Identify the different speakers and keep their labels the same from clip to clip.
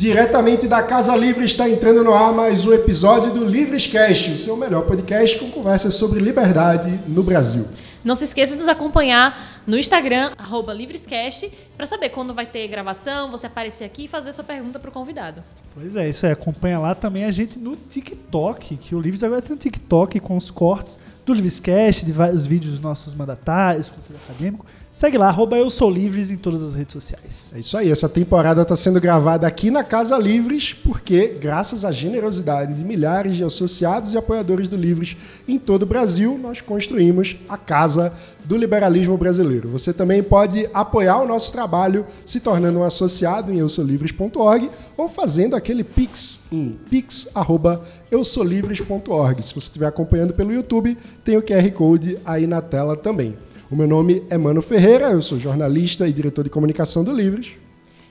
Speaker 1: Diretamente da Casa Livre está entrando no ar mais um episódio do Livrescast, o seu melhor podcast com conversas sobre liberdade no Brasil.
Speaker 2: Não se esqueça de nos acompanhar no Instagram, Livrescast, para saber quando vai ter gravação, você aparecer aqui e fazer sua pergunta para o convidado.
Speaker 3: Pois é, isso aí. Acompanha lá também a gente no TikTok, que o Livres agora tem um TikTok com os cortes do Livrescast, de vários vídeos dos nossos mandatários, conselho acadêmico. Segue lá, arroba eu sou Livres em todas as redes sociais.
Speaker 1: É isso aí, essa temporada está sendo gravada aqui na Casa Livres, porque, graças à generosidade de milhares de associados e apoiadores do Livres em todo o Brasil, nós construímos a Casa do Liberalismo Brasileiro. Você também pode apoiar o nosso trabalho se tornando um associado em eusolivres.org ou fazendo aquele pix em pix.eusolivres.org. Se você estiver acompanhando pelo YouTube, tem o QR Code aí na tela também. O meu nome é Mano Ferreira, eu sou jornalista e diretor de comunicação do Livres.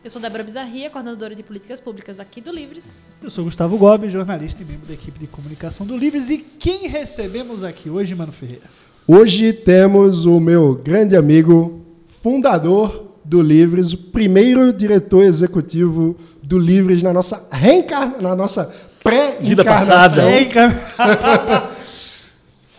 Speaker 2: Eu sou Débora Bizarria, coordenadora de políticas públicas aqui do Livres.
Speaker 3: Eu sou Gustavo Gobi, jornalista e membro da equipe de comunicação do Livres. E quem recebemos aqui hoje, Mano Ferreira?
Speaker 1: Hoje temos o meu grande amigo, fundador do Livres, o primeiro diretor executivo do Livres na nossa reencarnação, na nossa pré-encarnação.
Speaker 4: Vida passada.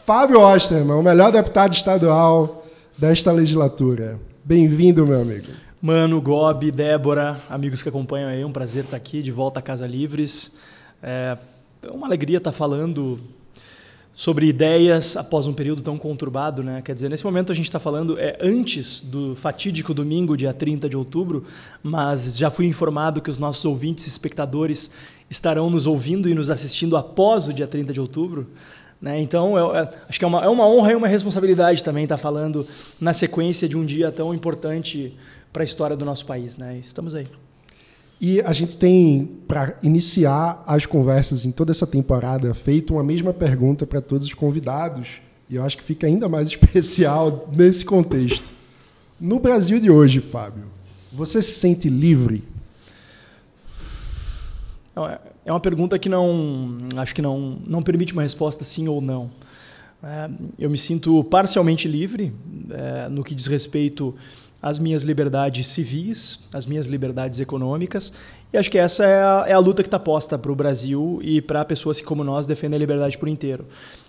Speaker 1: Fábio Osterman, o melhor deputado estadual desta legislatura. Bem-vindo, meu amigo.
Speaker 4: Mano, Gobi, Débora, amigos que acompanham aí, um prazer estar aqui de volta à Casa Livres. É uma alegria estar falando sobre ideias após um período tão conturbado, né? Quer dizer, nesse momento a gente está falando é antes do fatídico domingo, dia 30 de outubro, mas já fui informado que os nossos ouvintes e espectadores estarão nos ouvindo e nos assistindo após o dia 30 de outubro. Né? Então, eu, eu, acho que é uma, é uma honra e uma responsabilidade também estar falando na sequência de um dia tão importante para a história do nosso país. Né? Estamos aí.
Speaker 1: E a gente tem, para iniciar as conversas em toda essa temporada, feito uma mesma pergunta para todos os convidados, e eu acho que fica ainda mais especial nesse contexto. No Brasil de hoje, Fábio, você se sente livre?
Speaker 4: É, uma pergunta que não acho que não, não permite uma resposta sim ou não. É, eu me sinto parcialmente livre é, no que diz respeito às minhas liberdades civis, às minhas liberdades econômicas, e acho que essa é a, é a luta que está posta para o Brasil e para pessoas que, como nós, defendem a liberdade por inteiro.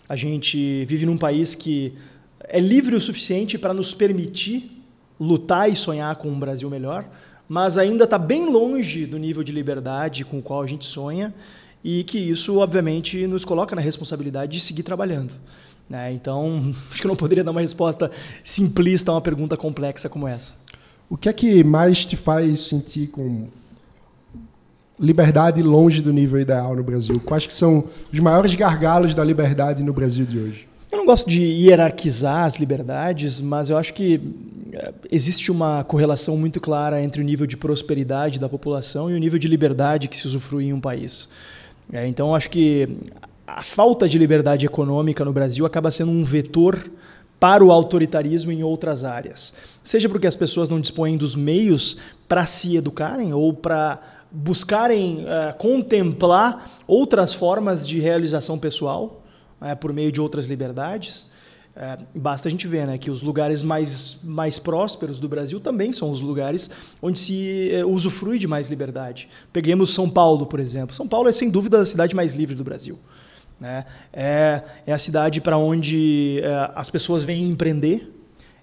Speaker 4: A gente vive num país que é livre o suficiente para nos permitir lutar e sonhar com um Brasil melhor, mas ainda está bem longe do nível de liberdade com o qual a gente sonha e que isso, obviamente, nos coloca na responsabilidade de seguir trabalhando. Né? Então, acho que eu não poderia dar uma resposta simplista a uma pergunta complexa como essa.
Speaker 1: O que é que mais te faz sentir com liberdade longe do nível ideal no Brasil? Quais que são os maiores gargalos da liberdade no Brasil de hoje?
Speaker 4: Eu não gosto de hierarquizar as liberdades, mas eu acho que é, existe uma correlação muito clara entre o nível de prosperidade da população e o nível de liberdade que se usufrui em um país. É, então, acho que a falta de liberdade econômica no Brasil acaba sendo um vetor para o autoritarismo em outras áreas. Seja porque as pessoas não dispõem dos meios para se educarem ou para buscarem uh, contemplar outras formas de realização pessoal uh, por meio de outras liberdades, é, basta a gente ver né, que os lugares mais, mais prósperos do Brasil também são os lugares onde se é, usufrui de mais liberdade. Peguemos São Paulo, por exemplo. São Paulo é, sem dúvida, a cidade mais livre do Brasil. Né? É, é a cidade para onde é, as pessoas vêm empreender,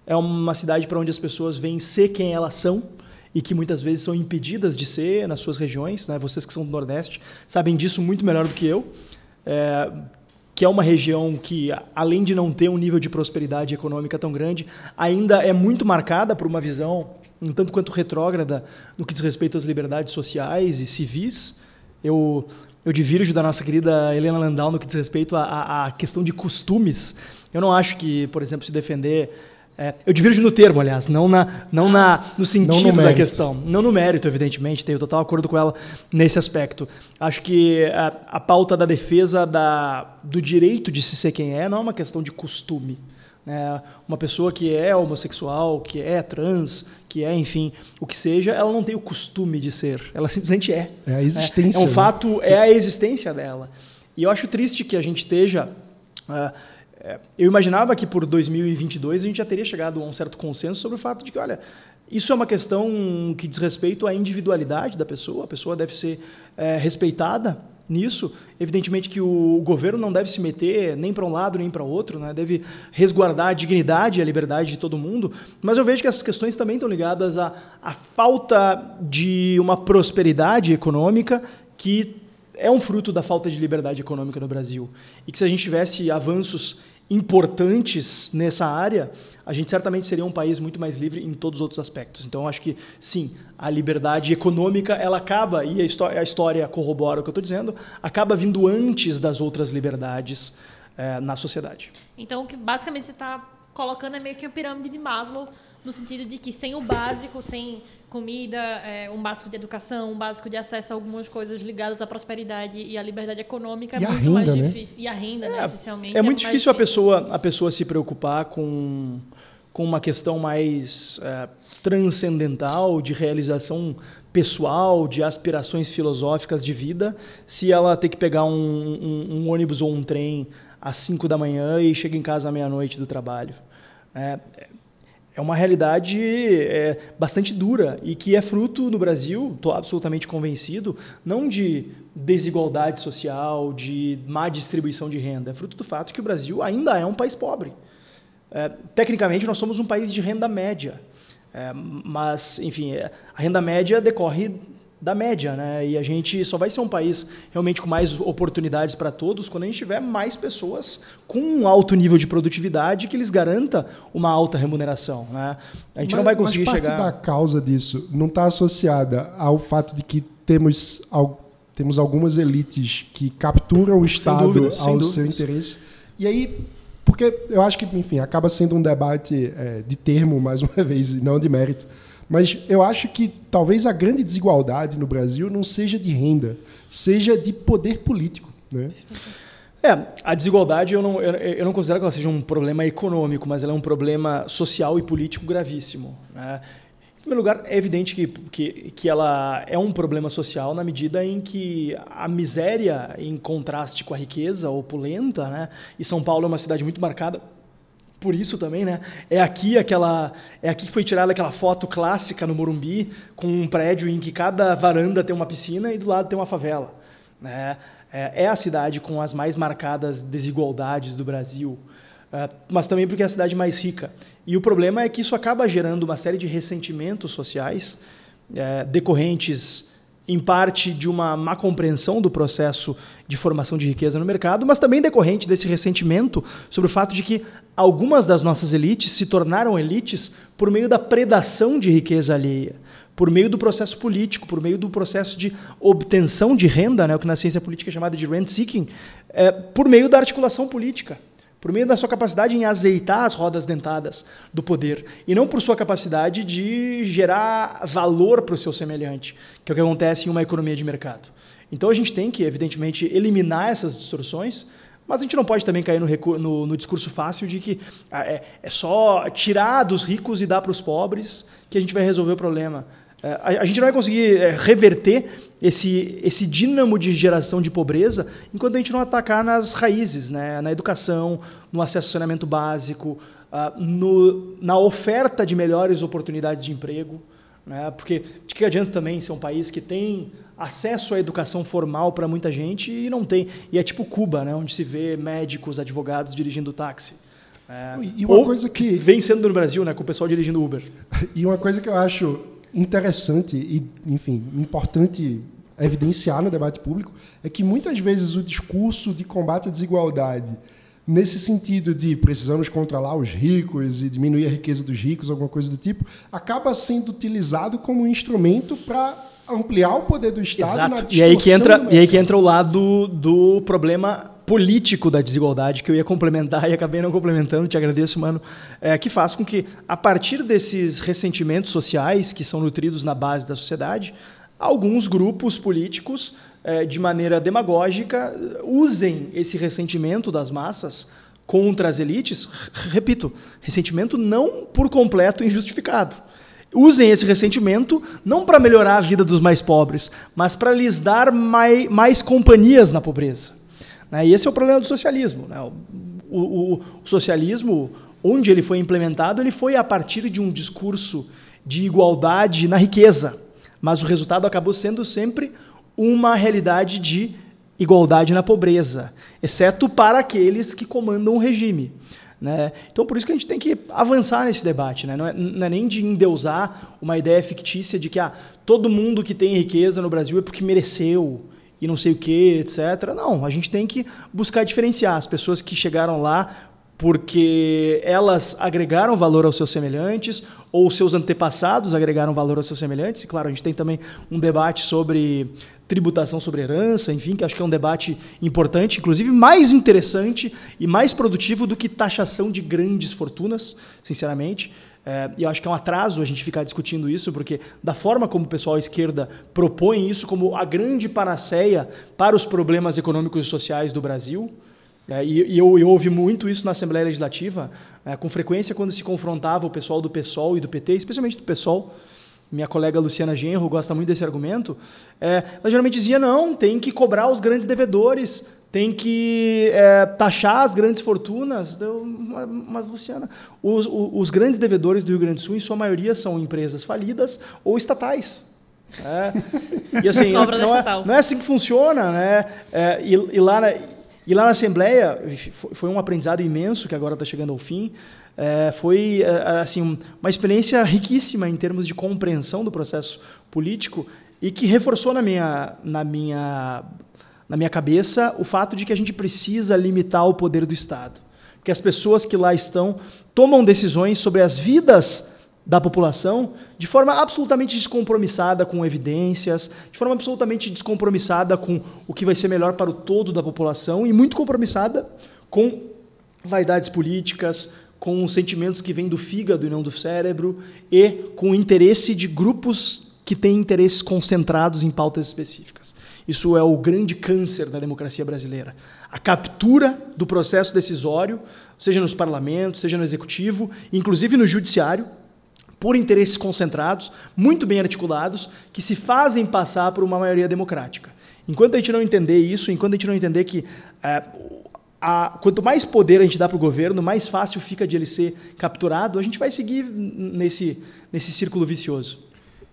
Speaker 4: é uma cidade para onde as pessoas vêm ser quem elas são e que muitas vezes são impedidas de ser nas suas regiões. Né? Vocês que são do Nordeste sabem disso muito melhor do que eu. É, que é uma região que, além de não ter um nível de prosperidade econômica tão grande, ainda é muito marcada por uma visão um tanto quanto retrógrada no que diz respeito às liberdades sociais e civis. Eu, eu divirjo da nossa querida Helena Landau no que diz respeito à, à questão de costumes. Eu não acho que, por exemplo, se defender é, eu divirjo no termo, aliás, não, na, não na, no sentido não no da questão. Não no mérito, evidentemente, tenho total acordo com ela nesse aspecto. Acho que a, a pauta da defesa da, do direito de se ser quem é não é uma questão de costume. Né? Uma pessoa que é homossexual, que é trans, que é, enfim, o que seja, ela não tem o costume de ser. Ela simplesmente é.
Speaker 1: É a existência.
Speaker 4: É, é um né? fato, é a existência dela. E eu acho triste que a gente esteja. Uh, é, eu imaginava que por 2022 a gente já teria chegado a um certo consenso sobre o fato de que, olha, Isso é uma questão que diz respeito à individualidade da pessoa, a pessoa deve ser é, respeitada nisso. Evidentemente que o governo não deve se meter nem para um lado nem para outro, né? deve resguardar a dignidade e a liberdade de todo mundo, mas eu vejo que essas questões também estão ligadas à, à falta de uma prosperidade econômica que é um fruto da falta de liberdade econômica no Brasil. E que se a gente tivesse avanços importantes nessa área, a gente certamente seria um país muito mais livre em todos os outros aspectos. Então, acho que sim, a liberdade econômica ela acaba e a história, corrobora o que eu estou dizendo, acaba vindo antes das outras liberdades é, na sociedade.
Speaker 2: Então, o que basicamente você está colocando é meio que uma pirâmide de Maslow no sentido de que sem o básico, sem comida, é, um básico de educação, um básico de acesso a algumas coisas ligadas à prosperidade e à liberdade econômica é
Speaker 1: e
Speaker 2: muito
Speaker 1: renda,
Speaker 2: mais
Speaker 1: né?
Speaker 2: difícil. E a renda,
Speaker 4: É,
Speaker 2: né, essencialmente.
Speaker 4: É muito
Speaker 2: mais
Speaker 4: difícil, a pessoa a pessoa se preocupar com, com uma questão mais é, transcendental de realização pessoal, de aspirações filosóficas de vida, se ela ter que pegar um, um- um ônibus ou um trem às 5 da manhã e chega em casa à meia-noite do trabalho. É, é uma realidade é, bastante dura e que é fruto no Brasil, estou absolutamente convencido, não de desigualdade social, de má distribuição de renda, é fruto do fato que o Brasil ainda é um país pobre. É, tecnicamente, nós somos um país de renda média, É, mas, enfim, é, a renda média decorre da média, né? E a gente só vai ser um país realmente com mais oportunidades para todos quando a gente tiver mais pessoas com um alto nível de produtividade que lhes garanta uma alta remuneração, né? A gente não vai conseguir
Speaker 1: mas parte
Speaker 4: chegar.
Speaker 1: da causa disso não está associada ao fato de que temos, temos algumas elites que capturam o Estado
Speaker 4: dúvida,
Speaker 1: ao seu interesse. E aí, porque eu acho que, enfim, acaba sendo um debate é, de termo, mais uma vez, e não de mérito. Mas eu acho que talvez a grande desigualdade no Brasil não seja de renda, seja de poder político. Né?
Speaker 4: É, a desigualdade eu não, eu, eu não considero que ela seja um problema econômico, mas ela é um problema social e político gravíssimo. Né? Em primeiro lugar, é evidente que, que, que ela é um problema social na medida em que a miséria, em contraste com a riqueza opulenta, né? e São Paulo é uma cidade muito marcada por isso também, né? É aqui aquela, é aqui que foi tirada aquela foto clássica no Morumbi com um prédio em que cada varanda tem uma piscina e do lado tem uma favela, né? É, é a cidade com as mais marcadas desigualdades do Brasil, é, mas também porque é a cidade mais rica. E o problema é que isso acaba gerando uma série de ressentimentos sociais é, decorrentes em parte de uma má compreensão do processo de formação de riqueza no mercado, mas também decorrente desse ressentimento sobre o fato de que algumas das nossas elites se tornaram elites por meio da predação de riqueza alheia, por meio do processo político, por meio do processo de obtenção de renda, né, o que na ciência política é chamado de rent seeking, é, por meio da articulação política por meio da sua capacidade em azeitar as rodas dentadas do poder e não por sua capacidade de gerar valor para o seu semelhante, que é o que acontece em uma economia de mercado. Então a gente tem que, evidentemente, eliminar essas distorções, mas a gente não pode também cair no, no- no discurso fácil de que ah, é, é só tirar dos ricos e dar para os pobres que a gente vai resolver o problema. É, a, a gente não vai conseguir é, reverter esse, esse dínamo de geração de pobreza enquanto a gente não atacar nas raízes, né? na educação, no acesso ao saneamento básico, ah, no, na oferta de melhores oportunidades de emprego. Né? Porque de que adianta também ser um país que tem acesso à educação formal para muita gente e não tem. E é tipo Cuba, né? onde se vê médicos, advogados dirigindo táxi. É,
Speaker 1: E uma
Speaker 4: ou
Speaker 1: coisa que-
Speaker 4: vem sendo no Brasil, né, com o pessoal dirigindo Uber.
Speaker 1: E uma coisa que eu acho interessante e, enfim, importante evidenciar no debate público é que muitas vezes o discurso de combate à desigualdade, nesse sentido de precisamos controlar os ricos e diminuir a riqueza dos ricos, alguma coisa do tipo, acaba sendo utilizado como um instrumento para ampliar o poder do Estado na
Speaker 4: Exato. E aí que entra, e aí que entra o lado do problema político da desigualdade que eu ia complementar e acabei não complementando, te agradeço, mano, é, que faz com que a partir desses ressentimentos sociais que são nutridos na base da sociedade, alguns grupos políticos é, de maneira demagógica usem esse ressentimento das massas contra as elites, repito, ressentimento não por completo injustificado. Usem esse ressentimento não para melhorar a vida dos mais pobres, mas para lhes dar mai, mais companhias na pobreza. Né? E esse é o problema do socialismo. Né? O, o- o socialismo, onde ele foi implementado, ele foi a partir de um discurso de igualdade na riqueza, mas o resultado acabou sendo sempre uma realidade de igualdade na pobreza, exceto para aqueles que comandam o regime. Né? Então, por isso que a gente tem que avançar nesse debate. Né? Não, é, não, é, nem de endeusar uma ideia fictícia de que ah, todo mundo que tem riqueza no Brasil é porque mereceu e não sei o que, etc. Não, a gente tem que buscar diferenciar as pessoas que chegaram lá porque elas agregaram valor aos seus semelhantes ou seus antepassados agregaram valor aos seus semelhantes. E claro, a gente tem também um debate sobre tributação sobre herança, enfim, que acho que é um debate importante, inclusive mais interessante e mais produtivo do que taxação de grandes fortunas, sinceramente. É, eu acho que é um atraso a gente ficar discutindo isso, porque da forma como o pessoal à esquerda propõe isso como a grande panaceia para os problemas econômicos e sociais do Brasil, é, e, e eu, eu, ouvi muito isso na Assembleia Legislativa, é, com frequência quando se confrontava o pessoal do PSOL e do PT, especialmente do PSOL, minha colega Luciana Genro gosta muito desse argumento, é, ela geralmente dizia, não, tem que cobrar os grandes devedores, tem que é, taxar as grandes fortunas. Mas, Luciana, os, os, grandes devedores do Rio Grande do Sul, em sua maioria, são empresas falidas ou estatais. É, e assim, não, é, não, é, assim que funciona. Né? É, e, e, lá na, e lá na Assembleia, foi um aprendizado imenso que agora está chegando ao fim. É, foi é, assim uma experiência riquíssima em termos de compreensão do processo político e que reforçou na minha, na minha, na minha cabeça o fato de que a gente precisa limitar o poder do Estado. Que as pessoas que lá estão tomam decisões sobre as vidas da população de forma absolutamente descompromissada com evidências, de forma absolutamente descompromissada com o que vai ser melhor para o todo da população e muito compromissada com vaidades políticas, com sentimentos que vêm do fígado e não do cérebro, e com o interesse de grupos que têm interesses concentrados em pautas específicas. Isso é o grande câncer da democracia brasileira. A captura do processo decisório, seja nos parlamentos, seja no executivo, inclusive no judiciário, por interesses concentrados, muito bem articulados, que se fazem passar por uma maioria democrática. Enquanto a gente não entender isso, enquanto a gente não entender que é, a, quanto mais poder a gente dá para o governo, mais fácil fica de ele ser capturado, a gente vai seguir nesse, nesse círculo vicioso.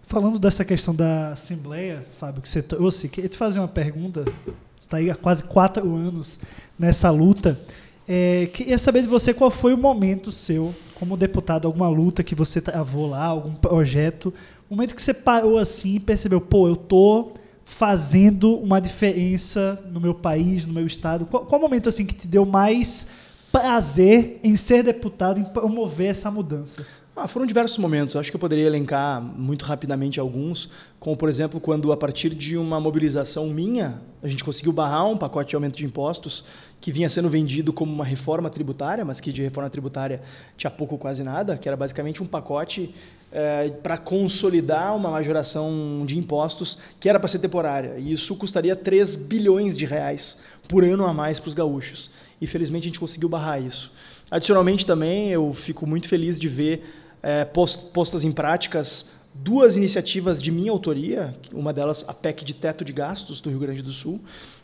Speaker 3: Falando dessa questão da Assembleia, Fábio, que você trouxe, queria te fazer uma pergunta. Você está aí há quase quatro anos nessa luta. É, queria saber de você qual foi o momento seu, como deputado, alguma luta que você travou lá, algum projeto, o momento que você parou assim e percebeu, pô, eu tô fazendo uma diferença no meu país, no meu estado? Qual, qual momento assim que te deu mais prazer em ser deputado, em promover essa mudança?
Speaker 4: Ah, foram diversos momentos. Acho que eu poderia elencar muito rapidamente alguns, como por exemplo quando a partir de uma mobilização minha a gente conseguiu barrar um pacote de aumento de impostos que vinha sendo vendido como uma reforma tributária, mas que de reforma tributária tinha pouco ou quase nada, que era basicamente um pacote é, para consolidar uma majoração de impostos que era para ser temporária. E isso custaria 3 bilhões de reais por ano a mais para os gaúchos. E felizmente a gente conseguiu barrar isso. Adicionalmente também eu fico muito feliz de ver é, post, postas em práticas duas iniciativas de minha autoria, uma delas a PEC de teto de gastos do Rio Grande do Sul,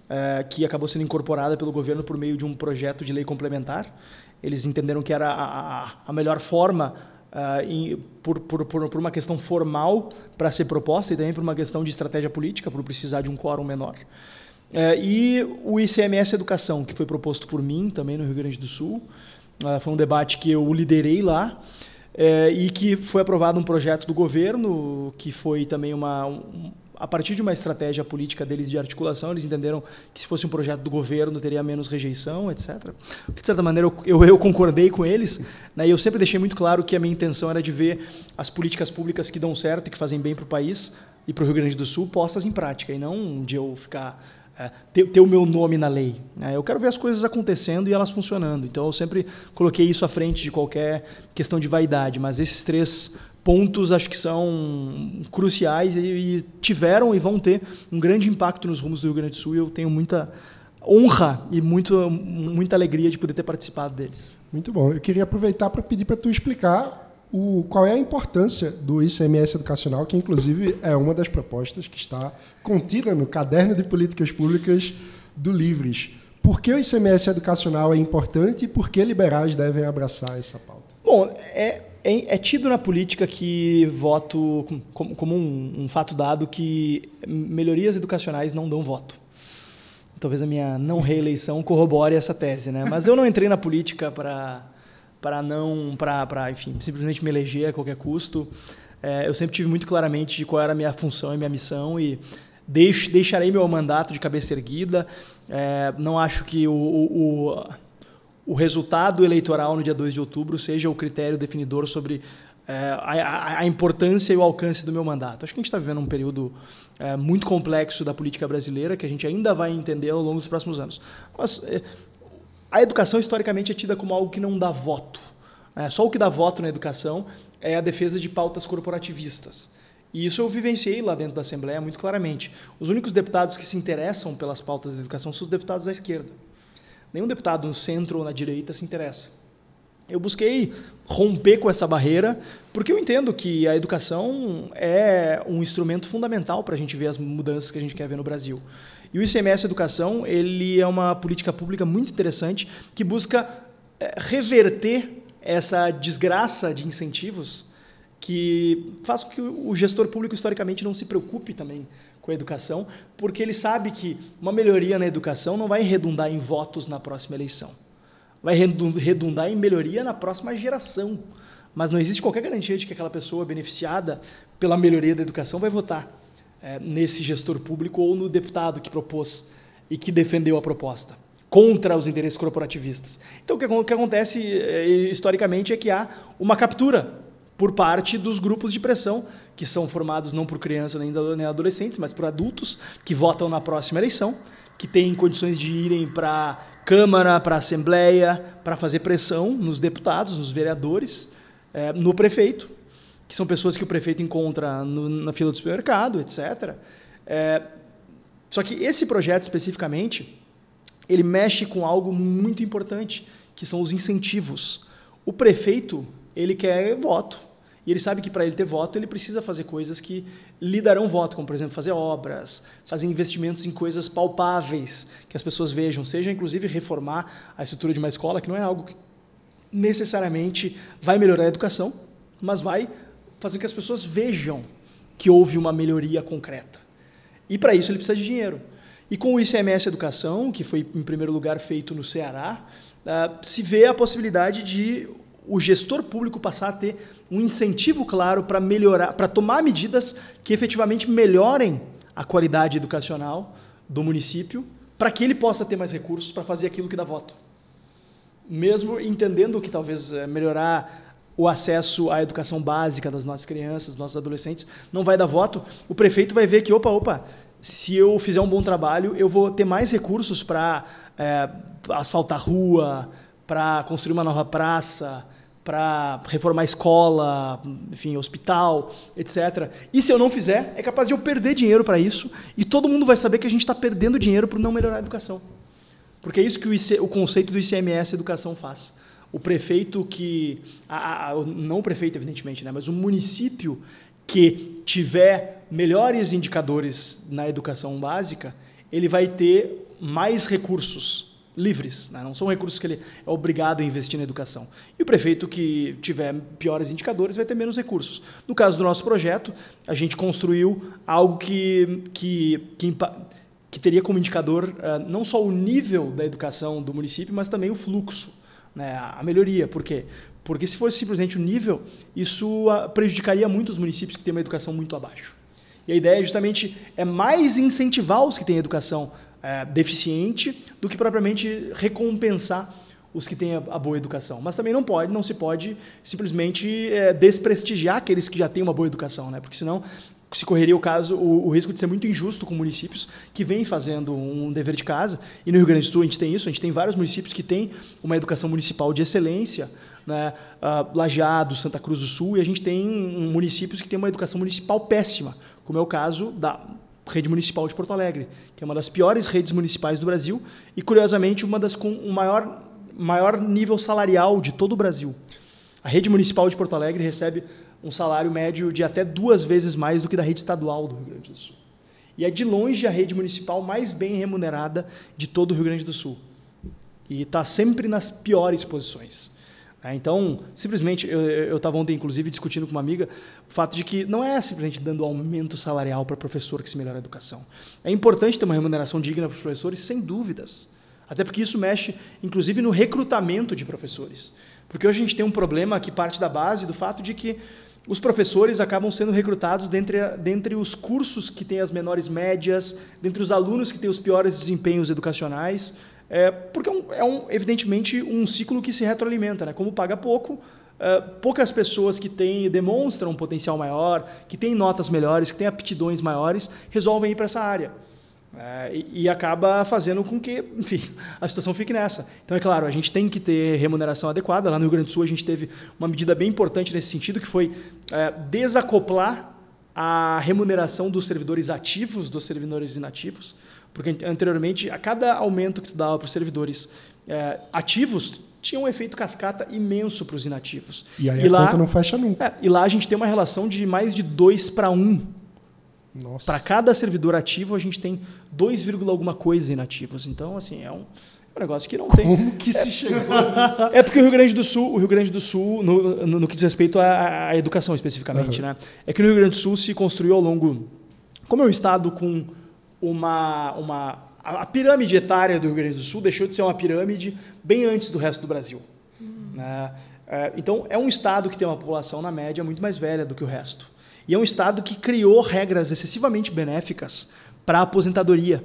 Speaker 4: é, que acabou sendo incorporada pelo governo por meio de um projeto de lei complementar. Eles entenderam que era a, a, a melhor forma Uh, em, por, por, por, por, uma questão formal para ser proposta e também por uma questão de estratégia política, por precisar de um quórum menor. Uh, e o ICMS Educação, que foi proposto por mim também no Rio Grande do Sul. Uh, foi um debate que eu liderei lá e que foi aprovado um projeto do governo, que foi também uma, um, a partir de uma estratégia política deles de articulação, eles entenderam que se fosse um projeto do governo teria menos rejeição, etc. De certa maneira, eu, eu, eu concordei com eles. Né, e eu sempre deixei muito claro que a minha intenção era de ver as políticas públicas que dão certo e que fazem bem para o país e para o Rio Grande do Sul postas em prática, e não de eu ficar é, ter, ter, o meu nome na lei. Né? Eu quero ver as coisas acontecendo e elas funcionando. Então eu sempre coloquei isso à frente de qualquer questão de vaidade. Mas esses três pontos acho que são cruciais e, e, tiveram e vão ter um grande impacto nos rumos do Rio Grande do Sul e eu tenho muita honra e muito, muita alegria de poder ter participado deles.
Speaker 1: Muito bom. Eu queria aproveitar para pedir para tu explicar o, qual é a importância do ICMS educacional, que inclusive é uma das propostas que está contida no caderno de políticas públicas do Livres. Por que o ICMS educacional é importante e por que liberais devem abraçar essa pauta?
Speaker 4: Bom, é, é, é tido na política que voto como, como um, um fato dado que melhorias educacionais não dão voto. Talvez a minha não reeleição corrobore essa tese, né? Mas eu não entrei na política para para não para enfim simplesmente me eleger a qualquer custo. É, eu sempre tive muito claramente qual era a minha função e minha missão e deixo, deixarei meu mandato de cabeça erguida. É, não acho que o, o, o, resultado eleitoral no dia 2 de outubro seja o critério definidor sobre é, a, a, importância e o alcance do meu mandato. Acho que a gente está vivendo um período é, muito complexo da política brasileira que a gente ainda vai entender ao longo dos próximos anos. Mas é, a educação historicamente é tida como algo que não dá voto. É, só o que dá voto na educação é a defesa de pautas corporativistas. E isso eu vivenciei lá dentro da Assembleia muito claramente. Os únicos deputados que se interessam pelas pautas da educação são os deputados da esquerda. Nenhum deputado no centro ou na direita se interessa. Eu busquei romper com essa barreira, porque eu entendo que a educação é um instrumento fundamental para a gente ver as mudanças que a gente quer ver no Brasil. E o ICMS Educação ele é uma política pública muito interessante que busca eh, reverter essa desgraça de incentivos que faz com que o gestor público historicamente não se preocupe também com a educação, porque ele sabe que uma melhoria na educação não vai redundar em votos na próxima eleição. Vai redundar em melhoria na próxima geração. Mas não existe qualquer garantia de que aquela pessoa beneficiada pela melhoria da educação vai votar é, nesse gestor público ou no deputado que propôs e que defendeu a proposta contra os interesses corporativistas. Então, o que, acontece é, historicamente é que há uma captura por parte dos grupos de pressão, que são formados não por crianças nem adolescentes, mas por adultos que votam na próxima eleição, que têm condições de irem para a Câmara, para a Assembleia, para fazer pressão nos deputados, nos vereadores, é, no prefeito, que são pessoas que o prefeito encontra no, na fila do supermercado, etc. É, só que esse projeto especificamente, ele mexe com algo muito importante, que são os incentivos. O prefeito, ele quer voto. E ele sabe que para ele ter voto, ele precisa fazer coisas que lhe darão voto, como, por exemplo, fazer obras, fazer investimentos em coisas palpáveis, que as pessoas vejam, seja inclusive reformar a estrutura de uma escola, que não é algo que necessariamente vai melhorar a educação, mas vai fazer com que as pessoas vejam que houve uma melhoria concreta. E para isso ele precisa de dinheiro. E com o ICMS Educação, que foi em primeiro lugar feito no Ceará, uh, se vê a possibilidade de o gestor público passar a ter um incentivo claro para melhorar, para tomar medidas que efetivamente melhorem a qualidade educacional do município, para que ele possa ter mais recursos para fazer aquilo que dá voto. Mesmo entendendo que talvez é, melhorar o acesso à educação básica das nossas crianças, dos nossos adolescentes, não vai dar voto, o prefeito vai ver que, opa, opa, se eu fizer um bom trabalho, eu vou ter mais recursos para é, asfaltar rua, para construir uma nova praça, para reformar escola, enfim, hospital, etc. E se eu não fizer, é capaz de eu perder dinheiro para isso e todo mundo vai saber que a gente está perdendo dinheiro por não melhorar a educação. Porque é isso que o, IC, o conceito do ICMS educação faz. O prefeito que. A, a, não o prefeito, evidentemente, né, mas o município que tiver melhores indicadores na educação básica, ele vai ter mais recursos livres, né? não são recursos que ele é obrigado a investir na educação. E o prefeito que tiver piores indicadores vai ter menos recursos. No caso do nosso projeto, a gente construiu algo que, que, que, que teria como indicador uh, não só o nível da educação do município, mas também o fluxo, né? a melhoria. Por quê? Porque se fosse simplesmente o nível, isso uh, prejudicaria muito os municípios que têm uma educação muito abaixo. E a ideia justamente é mais incentivar os que têm educação é, deficiente do que propriamente recompensar os que têm a, a, boa educação. Mas também não pode, não se pode simplesmente é, desprestigiar aqueles que já têm uma boa educação, né? Porque senão se correria o caso o, o, risco de ser muito injusto com municípios que vêm fazendo um dever de casa. E no Rio Grande do Sul a gente tem isso, a gente tem vários municípios que têm uma educação municipal de excelência, né? Uh, Lajeado, Santa Cruz do Sul, e a gente tem municípios que têm uma educação municipal péssima, como é o caso da rede municipal de Porto Alegre, que é uma das piores redes municipais do Brasil e, curiosamente, uma das com o maior, maior nível salarial de todo o Brasil. A rede municipal de Porto Alegre recebe um salário médio de até duas vezes mais do que da rede estadual do Rio Grande do Sul. E é de longe a rede municipal mais bem remunerada de todo o Rio Grande do Sul. E está sempre nas piores posições. Né? Então, simplesmente, eu estava ontem, inclusive, discutindo com uma amiga o fato de que não é simplesmente dando aumento salarial para professor que se melhora a educação. É importante ter uma remuneração digna para os professores, sem dúvidas. Até porque isso mexe, inclusive, no recrutamento de professores. Porque hoje a gente tem um problema que parte da base do fato de que os professores acabam sendo recrutados dentre, dentre os cursos que têm as menores médias, dentre os alunos que têm os piores desempenhos educacionais, é, porque é, um, é um, evidentemente um ciclo que se retroalimenta. Né? Como paga pouco, é, poucas pessoas que têm, demonstram um potencial maior, que têm notas melhores, que têm aptidões maiores, resolvem ir para essa área. É, e, e, acaba fazendo com que, enfim, a situação fique nessa. Então, é claro, a gente tem que ter remuneração adequada. Lá no Rio Grande do Sul, a gente teve uma medida bem importante nesse sentido, que foi é, desacoplar a remuneração dos servidores ativos dos servidores inativos, porque anteriormente, a cada aumento que tu dava para os servidores é, ativos, tinha um efeito cascata imenso para os inativos.
Speaker 1: E aí e a lá, conta não fecha nunca.
Speaker 4: É, e lá a gente tem uma relação de mais de 2 para 1 para cada servidor ativo, a gente tem 2, alguma coisa inativos. Então, assim, é um, é um negócio que não
Speaker 1: Como
Speaker 4: tem.
Speaker 1: Como que é, se chegou
Speaker 4: nisso? É porque o Rio Grande do Sul, o Rio Grande do Sul, no, no, no que diz respeito à, à educação especificamente, uhum. né? É que no Rio Grande do Sul se construiu ao longo. Como é um estado com uma. uma a, a pirâmide etária do Rio Grande do Sul deixou de ser uma pirâmide bem antes do resto do Brasil. Uhum. Né? É, então, é um estado que tem uma população, na média, muito mais velha do que o resto. E é um Estado que criou regras excessivamente benéficas para a aposentadoria.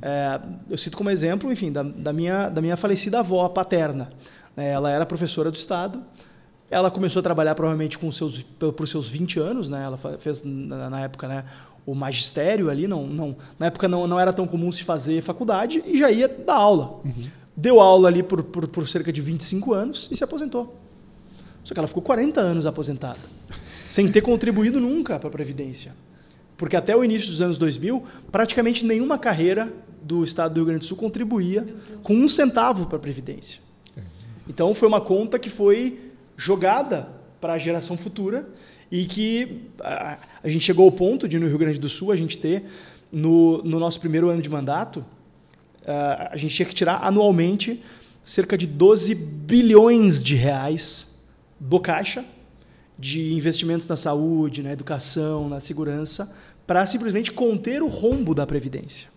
Speaker 4: É, eu cito como exemplo, enfim, da, da, minha, da minha falecida avó paterna. É, ela era professora do Estado. Ela começou a trabalhar provavelmente com seus, por seus 20 anos. Né? Ela fez, na, época, né, o magistério ali. Não, não, na época não, não era tão comum se fazer faculdade e já ia dar aula. Uhum. Deu aula ali por, por, por cerca de 25 anos e se aposentou. Só que ela ficou 40 anos aposentada sem ter contribuído nunca para a Previdência. Porque até o início dos anos 2000, praticamente nenhuma carreira do Estado do Rio Grande do Sul contribuía com um centavo para a Previdência. Então foi uma conta que foi jogada para a geração futura e que a, a, gente chegou ao ponto de, no Rio Grande do Sul, a gente ter, no, no nosso primeiro ano de mandato, a, a gente tinha que tirar anualmente cerca de 12 bilhões de reais do caixa de investimentos na saúde, na educação, na segurança, para simplesmente conter o rombo da Previdência.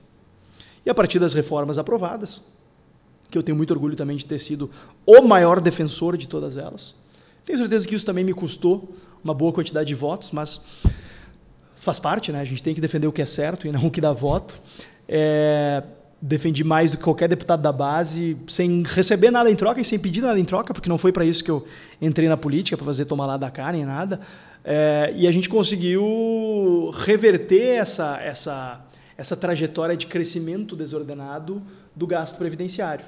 Speaker 4: E a partir das reformas aprovadas, que eu tenho muito orgulho também de ter sido o maior defensor de todas elas, tenho certeza que isso também me custou uma boa quantidade de votos, mas faz parte, né? A gente tem que defender o que é certo e não o que dá voto. É, defendi mais do que qualquer deputado da base, sem receber nada em troca e sem pedir nada em troca, porque não foi para isso que eu entrei na política, para fazer tomar lá da cara nem nada. É, e a gente conseguiu reverter essa, essa, essa trajetória de crescimento desordenado do gasto previdenciário.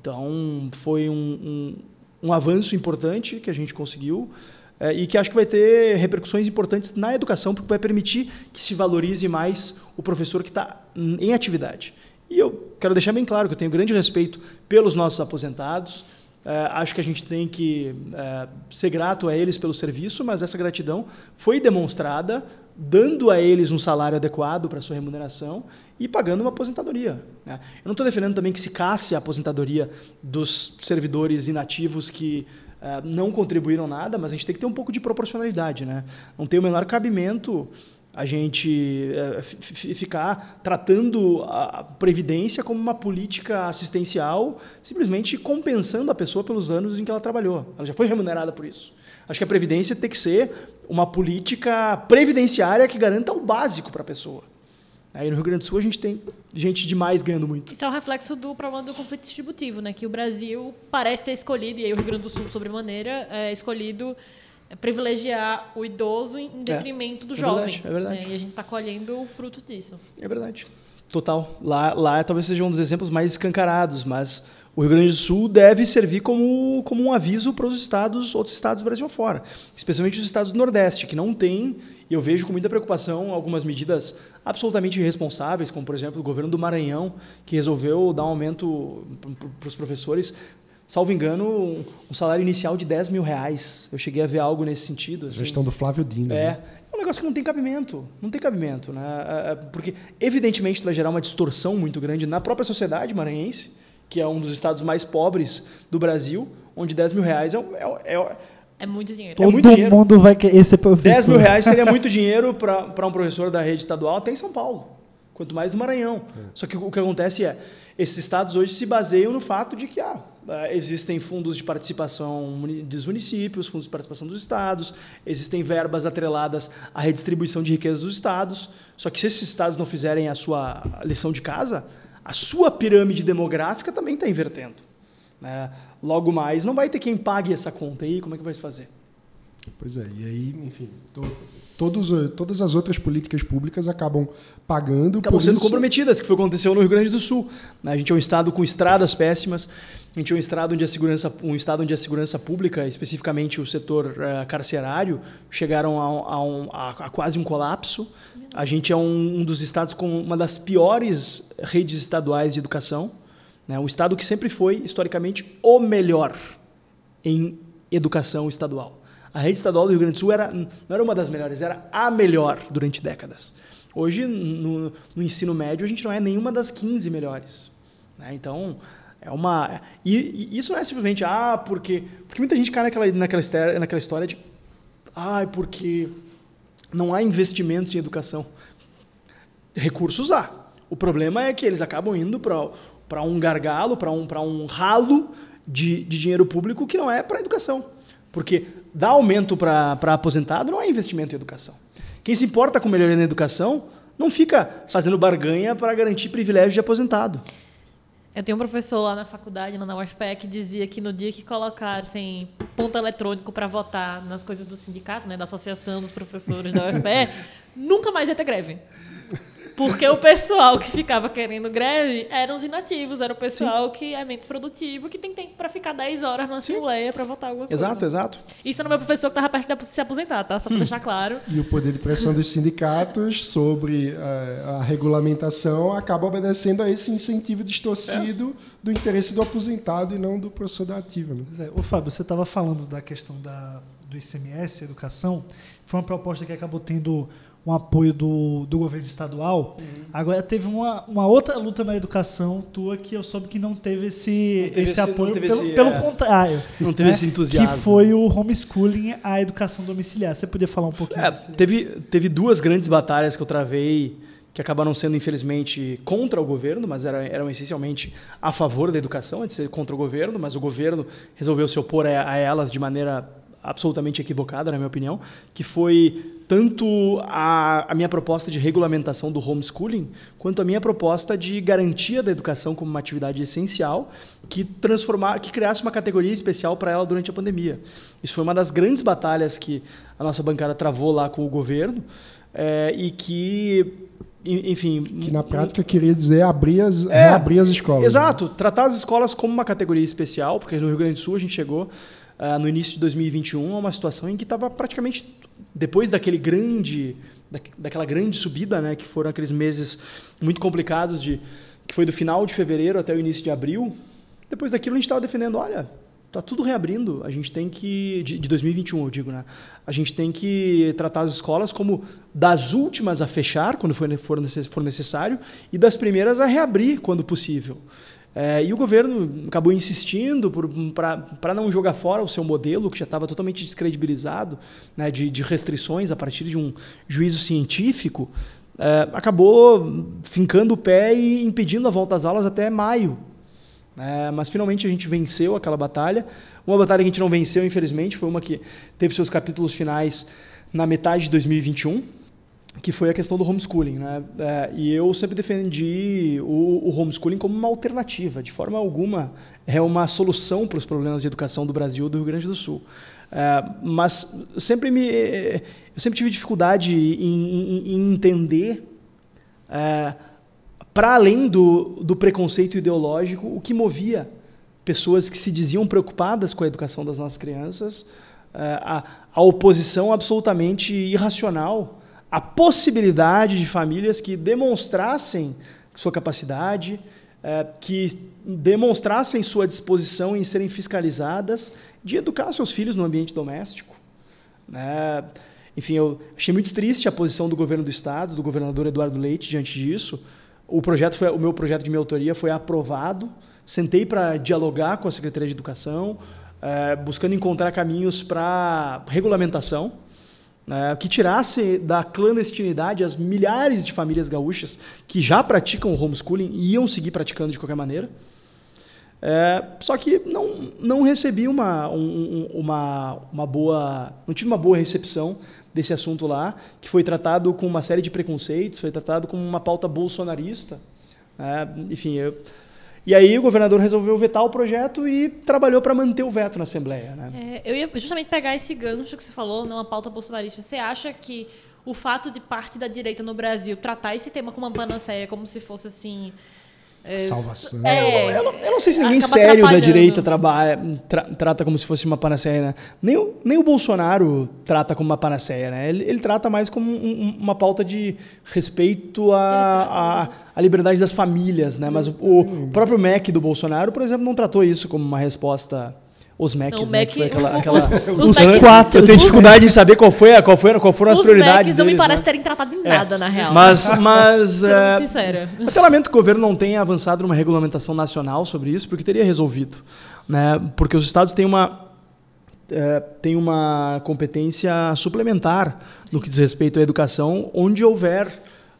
Speaker 4: Então, foi um, um, um avanço importante que a gente conseguiu. É, e que acho que vai ter repercussões importantes na educação, porque vai permitir que se valorize mais o professor que está em atividade. E eu quero deixar bem claro que eu tenho grande respeito pelos nossos aposentados. É, acho que a gente tem que é, ser grato a eles pelo serviço, mas essa gratidão foi demonstrada dando a eles um salário adequado para sua remuneração e pagando uma aposentadoria. Né? Eu não estou defendendo também que se casse a aposentadoria dos servidores inativos que é, não contribuíram nada, mas a gente tem que ter um pouco de proporcionalidade. Né? Não tem o menor cabimento a gente é, ficar tratando a previdência como uma política assistencial, simplesmente compensando a pessoa pelos anos em que ela trabalhou. Ela já foi remunerada por isso. Acho que a previdência tem que ser uma política previdenciária que garanta o básico para a pessoa. Aí no Rio Grande do Sul a gente tem gente demais ganhando muito.
Speaker 2: Isso é um reflexo do problema do conflito distributivo, né? Que o Brasil parece ter escolhido, e aí o Rio Grande do Sul, sobremaneira, é escolhido privilegiar o idoso em é. detrimento é, do
Speaker 4: é
Speaker 2: jovem.
Speaker 4: Verdade, é verdade.
Speaker 2: É, e a gente está colhendo o fruto disso.
Speaker 4: É verdade. Total. Lá, lá talvez seja um dos exemplos mais escancarados, mas o Rio Grande do Sul deve servir como, como um aviso para os estados, outros estados do Brasil afora, especialmente os estados do Nordeste, que não têm, e eu vejo com muita preocupação algumas medidas absolutamente irresponsáveis, como por exemplo o governo do Maranhão, que resolveu dar um aumento para os professores salvo engano, um, salário inicial de 10 mil reais. Eu cheguei a ver algo nesse sentido. Assim.
Speaker 1: Gestão do Flávio Dino.
Speaker 4: É.
Speaker 1: Né?
Speaker 4: É um negócio que não tem cabimento. Não tem cabimento. Né? É, é, porque, evidentemente, vai gerar uma distorção muito grande na própria sociedade maranhense, que é um dos estados mais pobres do Brasil, onde 10 mil reais é, é, é,
Speaker 2: É muito dinheiro.
Speaker 3: Todo
Speaker 4: muito dinheiro.
Speaker 3: mundo vai querer ser professor.
Speaker 4: 10 mil reais seria muito dinheiro para um professor da rede estadual até em São Paulo, quanto mais no Maranhão. Só que o que acontece é, esses estados hoje se baseiam no fato de que ah, existem fundos de participação dos municípios, fundos de participação dos estados, existem verbas atreladas à redistribuição de riquezas dos estados. Só que se esses estados não fizerem a sua lição de casa, a sua pirâmide demográfica também está invertendo. né? Logo mais, não vai ter quem pague essa conta aí, como é que vai se fazer?
Speaker 1: Pois é, e aí, enfim, to- todos, todas as outras políticas públicas acabam pagando
Speaker 4: acabam
Speaker 1: por
Speaker 4: sendo
Speaker 1: isso.
Speaker 4: comprometidas, que foi o que aconteceu no Rio Grande do Sul. né? A gente é um estado com estradas péssimas, a gente é um estado onde a segurança, um estado onde a segurança pública, especificamente o setor eh, carcerário, chegaram a, um- a um- a- a quase um colapso. A gente é um, um dos estados com uma das piores redes estaduais de educação. Né? O estado que sempre foi, historicamente, o melhor em educação estadual. A rede estadual do Rio Grande do Sul era, não era uma das melhores, era a melhor durante décadas. Hoje, no, no ensino médio, a gente não é nenhuma das 15 melhores. né? Então, é uma. E, e isso não é simplesmente, ah, porque. Porque muita gente cai naquela, naquela, história, naquela história de. Ah, porque não há investimentos em educação. Recursos há. O problema é que eles acabam indo para um gargalo, para um, um ralo de, de dinheiro público que não é para educação. Porque dar aumento para aposentado não é investimento em educação. Quem se importa com melhoria na educação não fica fazendo barganha para garantir privilégio de aposentado.
Speaker 2: Eu tenho um professor lá na faculdade, na UFPE, que dizia que no dia que colocassem ponto eletrônico para votar nas coisas do sindicato, né, da Associação dos Professores da UFPE, nunca mais ia ter greve. Porque o pessoal que ficava querendo greve eram os inativos, era o pessoal que é menos produtivo, que tem tempo para ficar 10 horas na assembleia para votar alguma coisa.
Speaker 4: Exato, exato.
Speaker 2: Isso era o meu professor que estava perto de se aposentar, tá? Só para deixar claro.
Speaker 1: E o poder de pressão dos sindicatos sobre eh, a regulamentação acaba obedecendo a esse incentivo distorcido do interesse do aposentado e não do professor da ativa. Né?
Speaker 3: Pois é. Ô, Fábio, você estava falando da questão da, do ICMS, educação. Foi uma proposta que acabou tendo um apoio do, do governo estadual. Agora teve uma, uma outra luta na educação tua que eu soube que não teve esse,
Speaker 4: Não teve
Speaker 3: esse, apoio. pelo,
Speaker 4: esse,
Speaker 3: pelo
Speaker 4: é,
Speaker 3: contrário.
Speaker 4: não teve esse entusiasmo.
Speaker 3: Que foi o homeschooling, a educação domiciliar. Você podia falar um pouquinho
Speaker 4: É,
Speaker 3: desse-
Speaker 4: teve, teve duas grandes batalhas que eu travei que acabaram sendo, infelizmente, contra o governo, mas eram, eram essencialmente a favor da educação, de ser contra o governo, mas o governo resolveu se opor a, a elas de maneira absolutamente equivocada, na minha opinião, que foi tanto a, a minha proposta de regulamentação do homeschooling, quanto a minha proposta de garantia da educação como uma atividade essencial, que transformar, que criasse uma categoria especial para ela durante a pandemia. Isso foi uma das grandes batalhas que a nossa bancada travou lá com o governo é, e que, en- enfim,
Speaker 1: Que na prática queria dizer abrir as,
Speaker 4: É,
Speaker 1: reabrir as escolas. né?
Speaker 4: Exato, tratar as escolas como uma categoria especial, porque no Rio Grande do Sul a gente chegou ah, no início de 2021 a uma situação em que estava praticamente depois daquele grande da, daquela grande subida, né, que foram aqueles meses muito complicados de que foi do final de fevereiro até o início de abril. Depois daquilo a gente estava defendendo, olha, tá tudo reabrindo, a gente tem que de, de 2021, eu digo, né? A gente tem que tratar as escolas como das últimas a fechar quando for, for necessário e das primeiras a reabrir quando possível. É, e o governo acabou insistindo para não jogar fora o seu modelo, que já estava totalmente descredibilizado, né, de, de restrições a partir de um juízo científico, é, acabou fincando o pé e impedindo a volta às aulas até maio. É, mas finalmente a gente venceu aquela batalha. Uma batalha que a gente não venceu, infelizmente, foi uma que teve seus capítulos finais na metade de 2021, que foi a questão do homeschooling. Né? É, e eu sempre defendi o, o homeschooling como uma alternativa, de forma alguma é uma solução para os problemas de educação do Brasil do Rio Grande do Sul. É, mas sempre me, eu sempre tive dificuldade em, em- em entender é, para além do, do preconceito ideológico, o que movia pessoas que se diziam preocupadas com a educação das nossas crianças, eh, a, a oposição absolutamente irracional à possibilidade de famílias que demonstrassem sua capacidade, eh, que demonstrassem sua disposição em serem fiscalizadas, de educar seus filhos no ambiente doméstico. né? Enfim, eu achei muito triste a posição do governo do estado, do governador Eduardo Leite diante disso. O projeto foi, o meu projeto de minha autoria foi aprovado Sentei para dialogar com a Secretaria de Educação, é, buscando encontrar caminhos para regulamentação, né, que tirasse da clandestinidade as milhares de famílias gaúchas que já praticam o homeschooling e iam seguir praticando de qualquer maneira. É, só que não, não recebi uma, um, uma, uma boa. não tive uma boa recepção desse assunto lá, que foi tratado com uma série de preconceitos, foi tratado como uma pauta bolsonarista. É, enfim, eu, e aí o governador resolveu vetar o projeto e trabalhou para manter o veto na Assembleia.
Speaker 2: Né? É, eu ia justamente pegar esse gancho que você falou, não uma pauta bolsonarista. Você acha que o fato de parte da direita no Brasil tratar esse tema como uma panaceia, como se fosse assim
Speaker 1: é, Salvação.
Speaker 4: É, eu, não, eu, não, sei se ninguém sério da direita trabalha, tra, trata como se fosse uma panaceia. Né? Nem, o, nem o Bolsonaro trata como uma panaceia. Né? Ele, ele trata mais como um, uma pauta de respeito à, à, liberdade das famílias. Né? Mas o, o próprio MEC do Bolsonaro, por exemplo, não tratou isso como uma resposta os Macs, não, né? Mac, que foi aquela, aquela os, os quatro. Eu tenho dificuldade em saber qual foi, qual foi, qual foram as prioridades.
Speaker 2: Os não
Speaker 4: deles,
Speaker 2: me parece né? terem tratado em nada, é. na real.
Speaker 4: Mas, mas
Speaker 2: é, sincera.
Speaker 4: até lamento que o governo não tenha avançado numa regulamentação nacional sobre isso, porque teria resolvido, né? Porque os estados têm uma é, tem uma competência suplementar Sim. no que diz respeito à educação, onde houver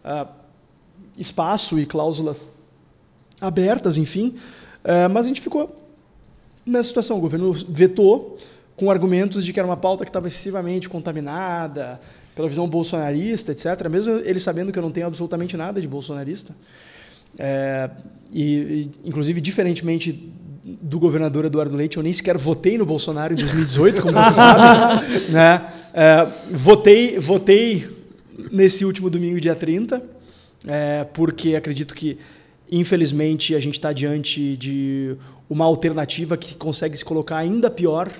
Speaker 4: uh, espaço e cláusulas abertas, enfim. Uh, mas a gente ficou nessa situação. O governo vetou com argumentos de que era uma pauta que estava excessivamente contaminada pela visão bolsonarista, etc. Mesmo ele sabendo que eu não tenho absolutamente nada de bolsonarista. É, e, e, inclusive, diferentemente do governador Eduardo Leite, eu nem sequer votei no Bolsonaro em 2018, como você sabe. Né? É, votei, votei nesse último domingo, dia 30, é, porque acredito que, infelizmente, a gente está diante de uma alternativa que consegue se colocar ainda pior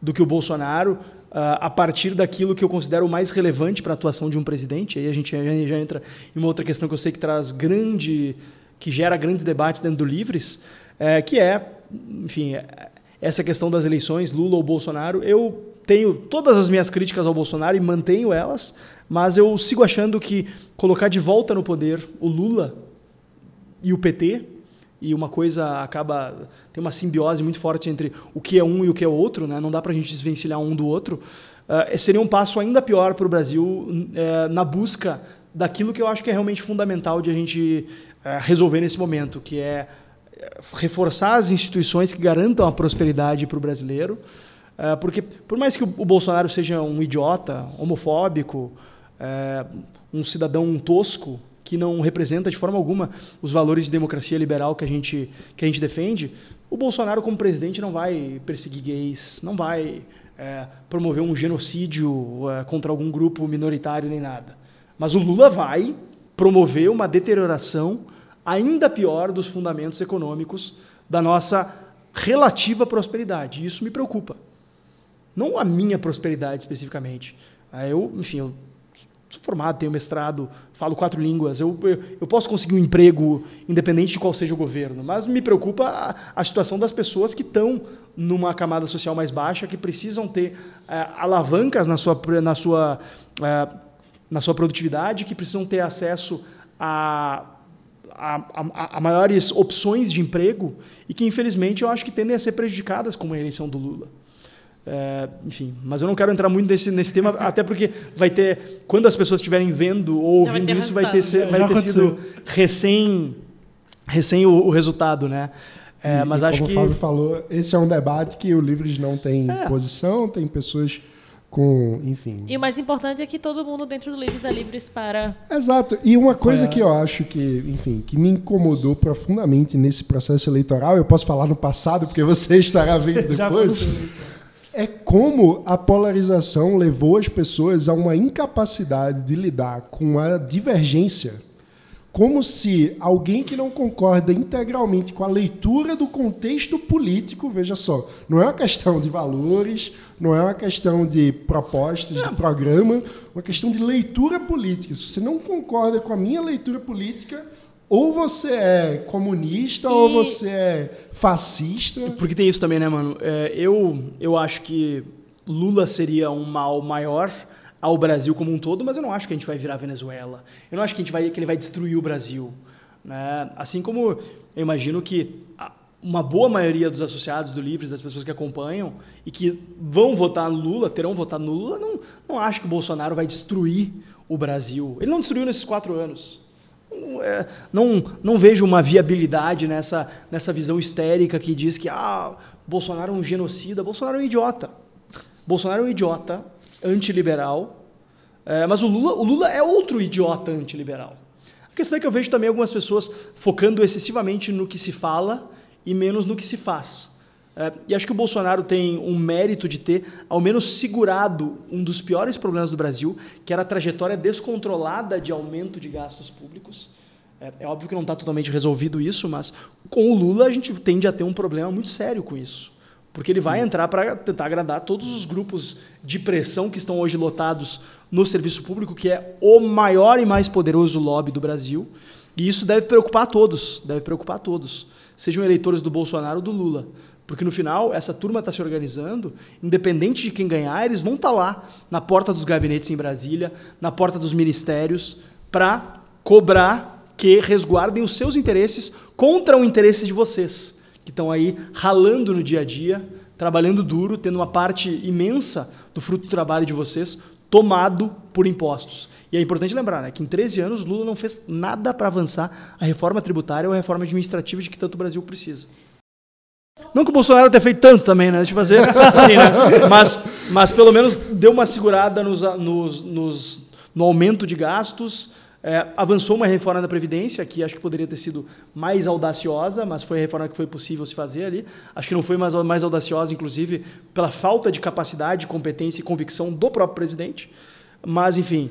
Speaker 4: do que o Bolsonaro, uh, a partir daquilo que eu considero mais relevante para a atuação de um presidente. Aí a gente já, entra em uma outra questão que eu sei que traz grande, que gera grandes debates dentro do Livres, é, que é, enfim, essa questão das eleições, Lula ou Bolsonaro. Eu tenho todas as minhas críticas ao Bolsonaro e mantenho elas, mas eu sigo achando que colocar de volta no poder o Lula e o PT e uma coisa acaba tem uma simbiose muito forte entre o que é um e o que é outro, né? Não dá para a gente desvencilhar um do outro. Uh, seria um passo ainda pior para o Brasil uh, na busca daquilo que eu acho que é realmente fundamental de a gente uh, resolver nesse momento, que é reforçar as instituições que garantam a prosperidade para o brasileiro, porque por mais que o, o Bolsonaro seja um idiota, homofóbico, um cidadão tosco, que não representa de forma alguma os valores de democracia liberal que a gente, que a gente defende, o Bolsonaro, como presidente, não vai perseguir gays, não vai é, promover um genocídio é, contra algum grupo minoritário nem nada. Mas o Lula vai promover uma deterioração ainda pior dos fundamentos econômicos da nossa relativa prosperidade. Isso me preocupa. Não a minha prosperidade especificamente. Eu, enfim, eu sou formado, tenho mestrado, falo quatro línguas, eu, eu, eu, posso conseguir um emprego independente de qual seja o governo, mas me preocupa a, a situação das pessoas que estão numa camada social mais baixa, que precisam ter é, alavancas na sua, na, sua, é, na sua produtividade, que precisam ter acesso a, a, a, a maiores opções de emprego e que, infelizmente, eu acho que tendem a ser prejudicadas com a eleição do Lula. É, enfim, mas eu não quero entrar muito nesse, nesse tema, até porque vai ter, quando as pessoas estiverem vendo ou ouvindo isso, vai ter, ser, vai ter sido recém, recém o, o resultado, né?
Speaker 1: É, mas e acho como que... o Fábio falou, esse é um debate que o Livres não tem é. posição, tem pessoas com, enfim.
Speaker 2: E o mais importante é que todo mundo dentro do Livres é livres para.
Speaker 1: Exato. E uma coisa é. que eu acho que, enfim, que me incomodou profundamente nesse processo eleitoral, eu posso falar no passado, porque você estará vendo depois é como a polarização levou as pessoas a uma incapacidade de lidar com a divergência. Como se alguém que não concorda integralmente com a leitura do contexto político, veja só, não é uma questão de valores, não é uma questão de propostas, de programa, é uma questão de leitura política. Se você não concorda com a minha leitura política, ou você é comunista e... ou você é fascista.
Speaker 4: Porque tem isso também, né, mano? É, eu, eu acho que Lula seria um mal maior ao Brasil como um todo, mas eu não acho que a gente vai virar Venezuela. Eu não acho que, a gente vai, que ele vai destruir o Brasil. Né? Assim como eu imagino que uma boa maioria dos associados do Livres, das pessoas que acompanham e que vão votar no Lula, terão votado no Lula, não, não acho que o Bolsonaro vai destruir o Brasil. Ele não destruiu nesses quatro anos. Não, é, não, não vejo uma viabilidade nessa, nessa visão histérica que diz que ah, Bolsonaro é um genocida. Bolsonaro é um idiota. Bolsonaro é um idiota antiliberal. É, mas o Lula, o Lula é outro idiota antiliberal. A questão é que eu vejo também algumas pessoas focando excessivamente no que se fala e menos no que se faz. É, e acho que o Bolsonaro tem um mérito de ter, ao menos, segurado um dos piores problemas do Brasil, que era a trajetória descontrolada de aumento de gastos públicos. É, é óbvio que não está totalmente resolvido isso, mas com o Lula a gente tende a ter um problema muito sério com isso. Porque ele vai entrar para tentar agradar todos os grupos de pressão que estão hoje lotados no serviço público, que é o maior e mais poderoso lobby do Brasil. E isso deve preocupar todos, deve preocupar todos, sejam eleitores do Bolsonaro ou do Lula. Porque no final, essa turma está se organizando, independente de quem ganhar, eles vão estar tá lá na porta dos gabinetes em Brasília, na porta dos ministérios, para cobrar que resguardem os seus interesses contra o interesse de vocês, que estão aí ralando no dia a dia, trabalhando duro, tendo uma parte imensa do fruto do trabalho de vocês tomado por impostos. E é importante lembrar né, que em 13 anos Lula não fez nada para avançar a reforma tributária ou a reforma administrativa de que tanto o Brasil precisa. Não que o Bolsonaro tenha feito tanto também, né? Deixa eu fazer assim, né? Mas, mas pelo menos deu uma segurada nos, nos, nos no aumento de gastos. É, avançou uma reforma da Previdência, que acho que poderia ter sido mais audaciosa, mas foi a reforma que foi possível se fazer ali. Acho que não foi mais, mais audaciosa, inclusive, pela falta de capacidade, competência e convicção do próprio presidente. Mas, enfim,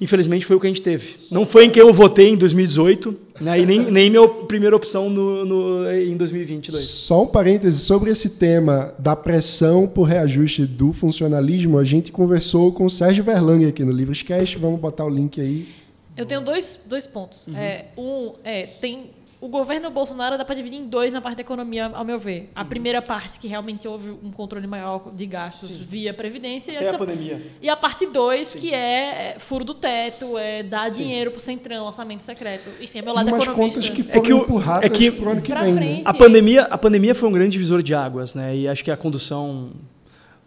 Speaker 4: Infelizmente foi o que a gente teve. Não foi em quem eu votei em 2018, né, e nem, nem minha primeira opção no, no, em 2022.
Speaker 1: Só um parêntese sobre esse tema da pressão por reajuste do funcionalismo. A gente conversou com o Sérgio Verlang aqui no Livrescast. Vamos botar o link aí.
Speaker 2: Eu tenho dois, dois pontos. Uhum. É, um, é, tem o governo Bolsonaro dá para dividir em dois na parte da economia, ao meu ver. A uhum. primeira parte, que realmente houve um controle maior de gastos Sim. via Previdência.
Speaker 4: E, essa, a pandemia.
Speaker 2: e a parte dois, que é, é furo do teto, é dar Sim. dinheiro pro Centrão, orçamento secreto. Enfim, é meu lado
Speaker 1: Umas
Speaker 2: economista.
Speaker 1: contas que foram é que o, empurradas é que, pro ano que vem. Né? Frente,
Speaker 4: a, pandemia, a pandemia foi um grande divisor de águas, né? E acho que a condução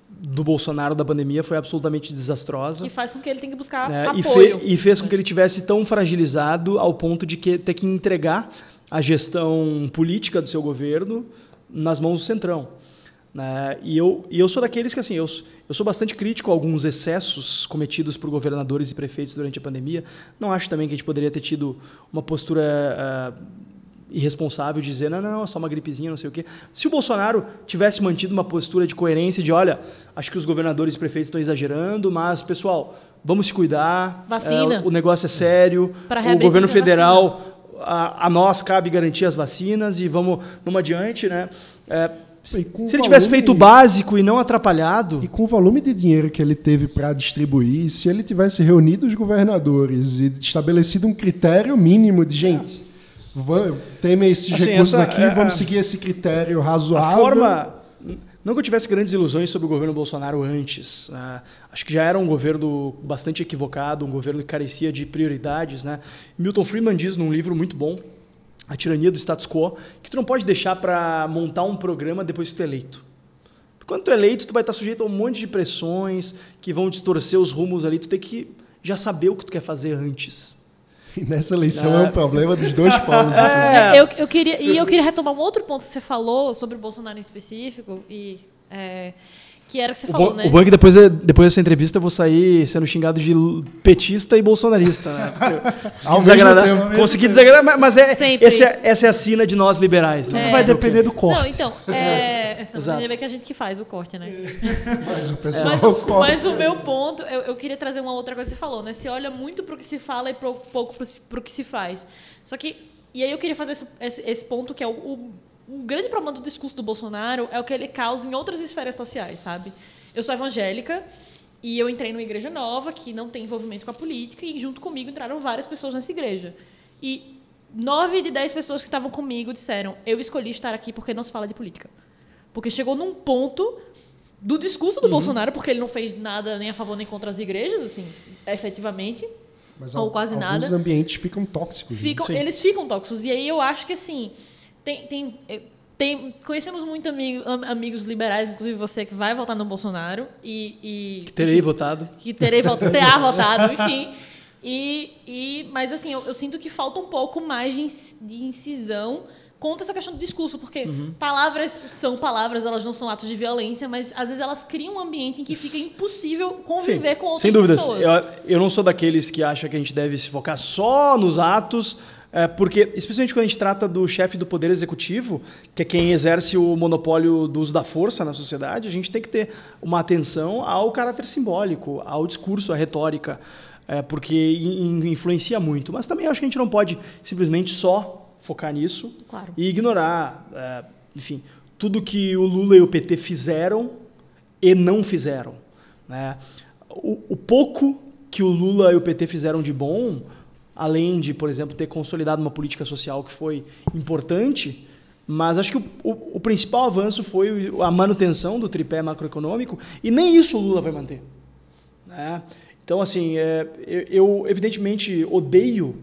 Speaker 4: do Bolsonaro da pandemia foi absolutamente desastrosa.
Speaker 2: Que faz com que ele tenha que buscar
Speaker 4: é,
Speaker 2: apoio.
Speaker 4: E, fe, e fez com que ele tivesse tão fragilizado ao ponto de que ter que entregar a gestão política do seu governo nas mãos do Centrão. Né? E, eu, e eu sou daqueles que, assim, eu, eu sou bastante crítico a alguns excessos cometidos por governadores e prefeitos durante a pandemia. Não acho também que a gente poderia ter tido uma postura uh, irresponsável de dizer, não, não, é só uma gripezinha, não sei o quê. Se o Bolsonaro tivesse mantido uma postura de coerência de, olha, acho que os governadores e prefeitos estão exagerando, mas, pessoal, vamos se cuidar.
Speaker 2: Vacina.
Speaker 4: É, o negócio é sério. o governo federal a, a, nós cabe garantir as vacinas e vamos, vamos adiante, né? É, se ele tivesse feito o básico e não atrapalhado.
Speaker 1: E com o volume de dinheiro que ele teve para distribuir, se ele tivesse reunido os governadores e estabelecido um critério mínimo de gente, tem esses assim, recursos essa, aqui, é, vamos seguir esse critério razoável.
Speaker 4: A forma, não que eu tivesse grandes ilusões sobre o governo Bolsonaro antes. Né? Acho que já era um governo bastante equivocado, um governo que carecia de prioridades. Né? Milton Friedman diz num livro muito bom, A Tirania do Status Quo, que tu não pode deixar para montar um programa depois que tu é eleito. Quando tu é eleito, tu vai estar sujeito a um monte de pressões que vão distorcer os rumos ali. Tu tem que já saber o que tu quer fazer antes.
Speaker 1: E nessa eleição é, é um problema dos dois polos.
Speaker 2: É. Eu, eu, queria, e eu queria retomar um outro ponto que você falou sobre o Bolsonaro em específico. E, é, que era o que você
Speaker 4: o
Speaker 2: falou, né?
Speaker 4: O bom é que depois, depois dessa entrevista eu vou sair sendo xingado de petista e bolsonarista. Né? Consegui desagradar. consegui desagradar, mas é, esse é, essa é a sina de nós liberais.
Speaker 3: Né? Tudo vai depender do corte.
Speaker 2: Não, então, é, ainda que a gente que faz o corte, né?
Speaker 1: Mas o pessoal
Speaker 2: mas, corta. Mas o meu ponto, eu, eu, queria trazer uma outra coisa que você falou, né? Se olha muito para o que se fala e pro, pouco para o que se faz. Só que, e aí eu queria fazer esse, esse, esse ponto que é o, o o grande problema do discurso do Bolsonaro é o que ele causa em outras esferas sociais, sabe? Eu sou evangélica e eu entrei numa igreja nova que não tem envolvimento com a política e junto comigo entraram várias pessoas nessa igreja. E nove de dez pessoas que estavam comigo disseram: eu escolhi estar aqui porque não se fala de política. Porque chegou num ponto do discurso do uhum. Bolsonaro, porque ele não fez nada nem a favor nem contra as igrejas, assim, efetivamente.
Speaker 1: Mas
Speaker 2: ou quase
Speaker 1: alguns
Speaker 2: nada.
Speaker 1: Os ambientes ficam tóxicos.
Speaker 2: Ficam, eles ficam tóxicos. E aí eu acho que assim tem, tem, tem, conhecemos muito amigo, am- amigos liberais, inclusive você que vai votar no Bolsonaro e, e
Speaker 4: Que terei
Speaker 2: enfim,
Speaker 4: votado.
Speaker 2: que terei votado, terá votado, enfim. E, e, mas assim, eu, eu sinto que falta um pouco mais de, inci- de incisão contra essa questão do discurso, porque
Speaker 4: Uhum.
Speaker 2: palavras são palavras, elas não são atos de violência, mas às vezes elas criam um ambiente em que fica impossível conviver com outras
Speaker 4: sem dúvidas.
Speaker 2: pessoas.
Speaker 4: Eu, eu não sou daqueles que acham que a gente deve se focar só nos atos, é, porque, especialmente quando a gente trata do chefe do Poder Executivo, que é quem exerce o monopólio do uso da força na sociedade, a gente tem que ter uma atenção ao caráter simbólico, ao discurso, à retórica, é, porque in- in- influencia muito. Mas também acho que a gente não pode simplesmente só focar nisso
Speaker 2: Claro.
Speaker 4: e ignorar, é, enfim, tudo que o Lula e o PT fizeram e não fizeram. Né? O, o pouco que o Lula e o PT fizeram de bom, além de, por exemplo, ter consolidado uma política social que foi importante, mas acho que o, o- o principal avanço foi a manutenção do tripé macroeconômico e nem isso o Lula vai manter. né? Então, assim, é, eu, eu, evidentemente odeio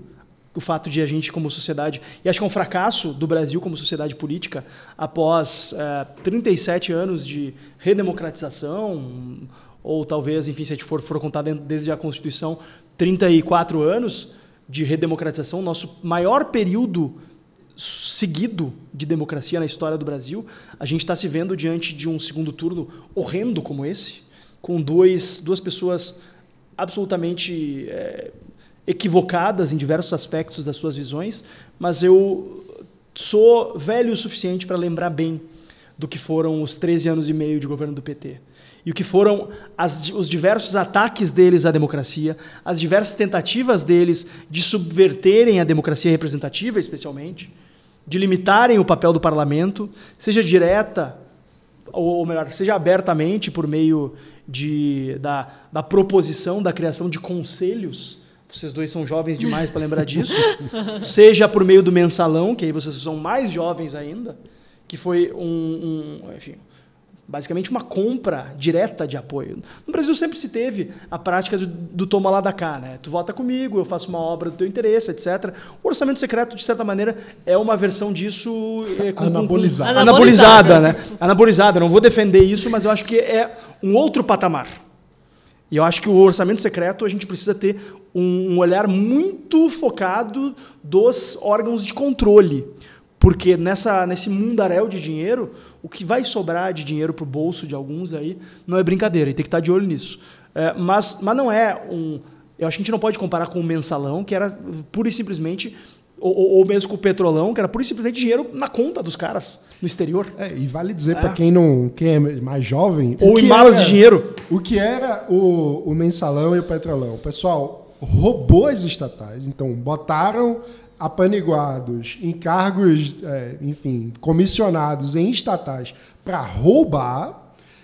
Speaker 4: o fato de a gente, como sociedade, e acho que é um fracasso do Brasil como sociedade política, após é, 37 anos de redemocratização, ou talvez, enfim, se a gente for, for contar dentro- desde a Constituição, 34 anos de redemocratização, nosso maior período seguido de democracia na história do Brasil, a gente está se vendo diante de um segundo turno horrendo como esse, com dois, duas pessoas absolutamente é, equivocadas em diversos aspectos das suas visões, mas eu sou velho o suficiente para lembrar bem do que foram os 13 anos e meio de governo do PT. E o que foram as- os diversos ataques deles à democracia, as diversas tentativas deles de subverterem a democracia representativa, especialmente, de limitarem o papel do parlamento, seja direta ou, ou melhor, seja abertamente por meio de, da, da proposição da criação de conselhos. Vocês dois são jovens demais para lembrar disso. seja por meio do mensalão, que aí vocês são mais jovens ainda, que foi um, um enfim, basicamente uma compra direta de apoio. No Brasil sempre se teve a prática do, do toma lá da cá, né? Tu vota comigo, eu faço uma obra do teu interesse, etc. O orçamento secreto, de certa maneira, é uma versão disso é, com- com- com-
Speaker 1: Anabolizada.
Speaker 4: anabolizada, né? Anabolizada. Não vou defender isso, mas eu acho que é um outro patamar. E eu acho que o orçamento secreto a gente precisa ter um, um olhar muito focado dos órgãos de controle. Porque nessa, nesse mundaréu de dinheiro, o que vai sobrar de dinheiro para o bolso de alguns aí não é brincadeira, e tem que estar de olho nisso. É, mas, mas não é um. Eu acho que a gente não pode comparar com o mensalão, que era pura e simplesmente. Ou, ou- mesmo com o petrolão, que era pura e simplesmente dinheiro na conta dos caras no exterior.
Speaker 1: É, e vale dizer para quem não quem é mais jovem.
Speaker 4: Ou em malas
Speaker 1: era-
Speaker 4: de dinheiro.
Speaker 1: O que era o, o mensalão e o petrolão? Pessoal roubou as estatais, então botaram apaniguados em cargos, é, enfim, comissionados em estatais para roubar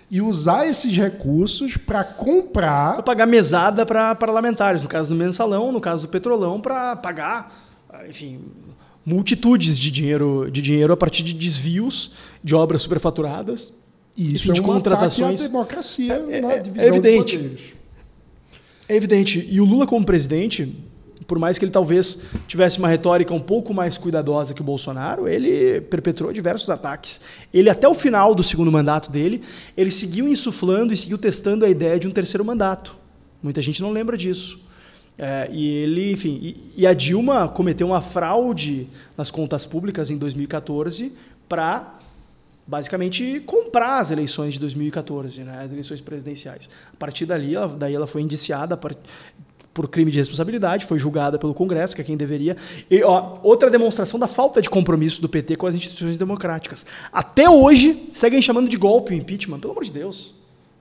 Speaker 1: e usar esses recursos para
Speaker 4: Para
Speaker 1: comprar.
Speaker 4: pagar mesada para parlamentares, no caso do mensalão, no caso do petrolão, para pagar, enfim, multitudes de dinheiro, de dinheiro a partir de desvios de obras superfaturadas.
Speaker 1: E
Speaker 4: Isso de
Speaker 1: é um
Speaker 4: contratações-
Speaker 1: ataque à democracia
Speaker 4: É-
Speaker 1: na
Speaker 4: é- é
Speaker 1: divisão
Speaker 4: evidente.
Speaker 1: de poderes.
Speaker 4: É evidente. E o Lula, como presidente, por mais que ele talvez tivesse uma retórica um pouco mais cuidadosa que o Bolsonaro, ele perpetrou diversos ataques. Ele, até o final do segundo mandato dele, ele seguiu insuflando e seguiu testando a ideia de um terceiro mandato. Muita gente não lembra disso. É, e ele, enfim, e, e a Dilma cometeu uma fraude nas contas públicas em 2014 para basicamente comprar as eleições de 2014, né, as eleições presidenciais. A partir dali, ela, daí ela foi indiciada par- por crime de responsabilidade, foi julgada pelo Congresso, que é quem deveria. E ó, outra demonstração da falta de compromisso do PT com as instituições democráticas. Até hoje, seguem chamando de golpe o impeachment, pelo amor de Deus.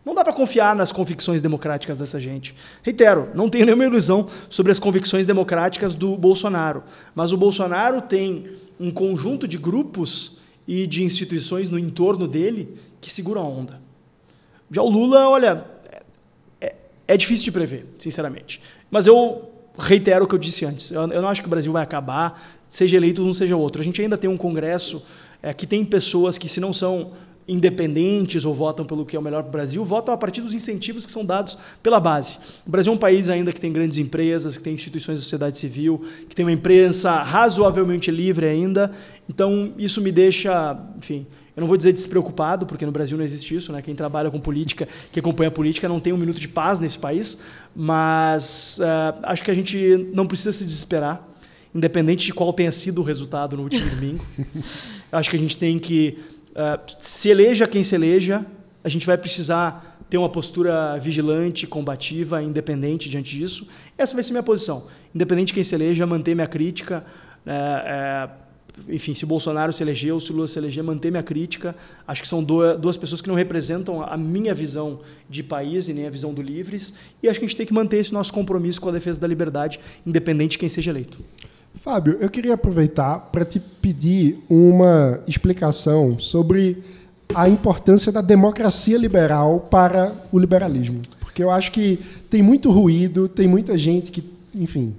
Speaker 4: Não dá para confiar nas convicções democráticas dessa gente. Reitero, não tenho nenhuma ilusão sobre as convicções democráticas do Bolsonaro, mas o Bolsonaro tem um conjunto de grupos e de instituições no entorno dele que seguram a onda. Já o Lula, olha, é, é difícil de prever, sinceramente. Mas eu reitero o que eu disse antes. Eu, eu não acho que o Brasil vai acabar, seja eleito um, seja outro. A gente ainda tem um Congresso é, que tem pessoas que, se não são independentes ou votam pelo que é o melhor para o Brasil, votam a partir dos incentivos que são dados pela base. O Brasil é um país ainda que tem grandes empresas, que tem instituições da sociedade civil, que tem uma imprensa razoavelmente livre ainda. Então, isso me deixa, enfim, eu não vou dizer despreocupado, porque no Brasil não existe isso, né? Quem trabalha com política, quem acompanha a política, não tem um minuto de paz nesse país, mas uh, acho que a gente não precisa se desesperar, independente de qual tenha sido o resultado no último domingo. acho que a gente tem que uh, se eleja quem se eleja, a gente vai precisar ter uma postura vigilante, combativa, independente diante disso. Essa vai ser minha posição. Independente de quem se eleja, manter minha crítica. É, é, enfim, se Bolsonaro se elegeu, se Lula se eleger, manter minha crítica. Acho que são duas pessoas que não representam a minha visão de país e nem a visão do Livres. E acho que a gente tem que manter esse nosso compromisso com a defesa da liberdade, independente de quem seja eleito.
Speaker 1: Fábio, eu queria aproveitar para te pedir uma explicação sobre a importância da democracia liberal para o liberalismo. Porque eu acho que tem muito ruído, tem muita gente que, enfim,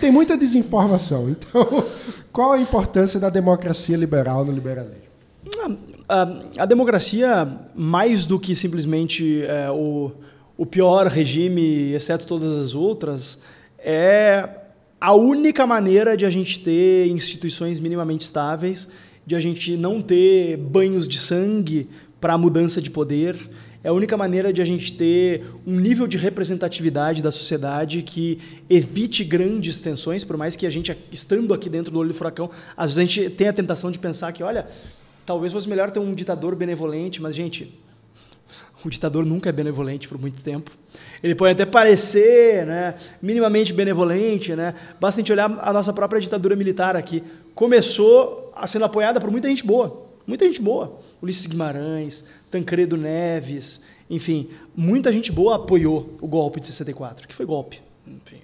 Speaker 1: tem muita desinformação. Então, qual a importância da democracia liberal no liberalismo?
Speaker 4: A, a, a democracia, mais do que simplesmente é, o, o pior regime, exceto todas as outras, é a única maneira de a gente ter instituições minimamente estáveis, de a gente não ter banhos de sangue para a mudança de poder, é a única maneira de a gente ter um nível de representatividade da sociedade que evite grandes tensões, por mais que a gente, estando aqui dentro do olho do furacão, às vezes a gente tem a tentação de pensar que, olha, talvez fosse melhor ter um ditador benevolente, mas, gente, o ditador nunca é benevolente por muito tempo. Ele pode até parecer né, minimamente benevolente, né? basta a gente olhar a nossa própria ditadura militar aqui. Começou a sendo apoiada por muita gente boa, muita gente boa. Ulisses Guimarães, Tancredo Neves, enfim, muita gente boa apoiou o golpe de 64, que foi golpe. Enfim,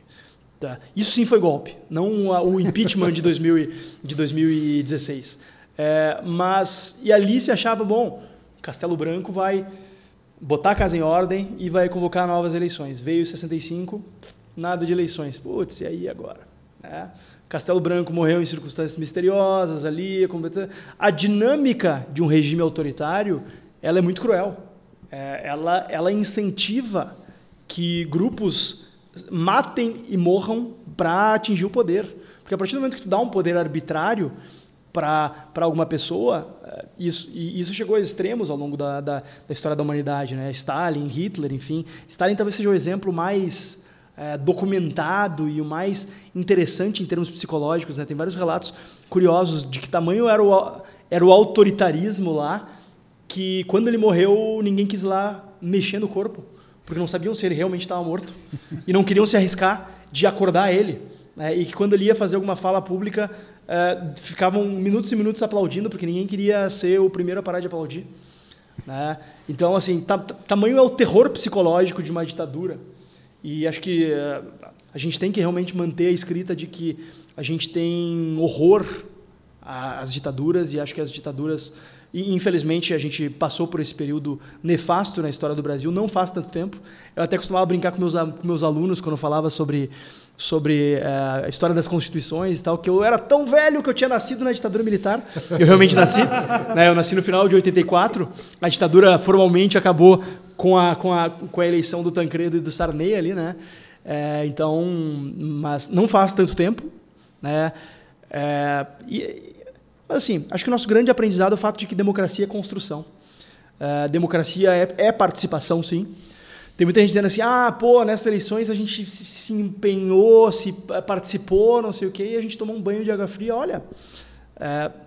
Speaker 4: tá. Isso sim foi golpe, não o impeachment de, 2000, de 2016. É, mas, e ali se achava, bom, Castelo Branco vai botar a casa em ordem e vai convocar novas eleições. Veio 65, nada de eleições. Putz, e aí agora? É. Castelo Branco morreu em circunstâncias misteriosas ali. A dinâmica de um regime autoritário ela é muito cruel. É, ela, ela incentiva que grupos matem e morram para atingir o poder. Porque a partir do momento que tu dá um poder arbitrário para alguma pessoa, isso, e isso chegou a extremos ao longo da, da, da, história da humanidade. Né? Stalin, Hitler, enfim. Stalin talvez seja o exemplo mais é, documentado e o mais interessante em termos psicológicos. Né? Tem vários relatos curiosos de que tamanho era o, era o autoritarismo lá que quando ele morreu, ninguém quis lá mexer no corpo, porque não sabiam se ele realmente estava morto e não queriam se arriscar de acordar ele. Né? E que quando ele ia fazer alguma fala pública, uh, ficavam minutos e minutos aplaudindo, porque ninguém queria ser o primeiro a parar de aplaudir. Né? Então, assim, tamanho é o terror psicológico de uma ditadura. E acho que uh, a gente tem que realmente manter a escrita de que a gente tem horror às ditaduras e acho que as ditaduras infelizmente, a gente passou por esse período nefasto na história do Brasil, não faz tanto tempo. Eu até costumava brincar com meus, com meus alunos quando falava sobre, sobre é, a história das constituições e tal, que eu era tão velho que eu tinha nascido na ditadura militar. Eu realmente nasci. né, eu nasci no final de 84. A ditadura formalmente acabou com a, com a, com a eleição do Tancredo e do Sarney ali, né? É, então, mas não faz tanto tempo, né? É, e, mas assim, acho que o nosso grande aprendizado é o fato de que democracia é construção. Uh, democracia é, é, participação, sim. Tem muita gente dizendo assim, ah, pô, nessas eleições a gente se, empenhou, se participou, não sei o quê, e a gente tomou um banho de água fria. Olha, uh,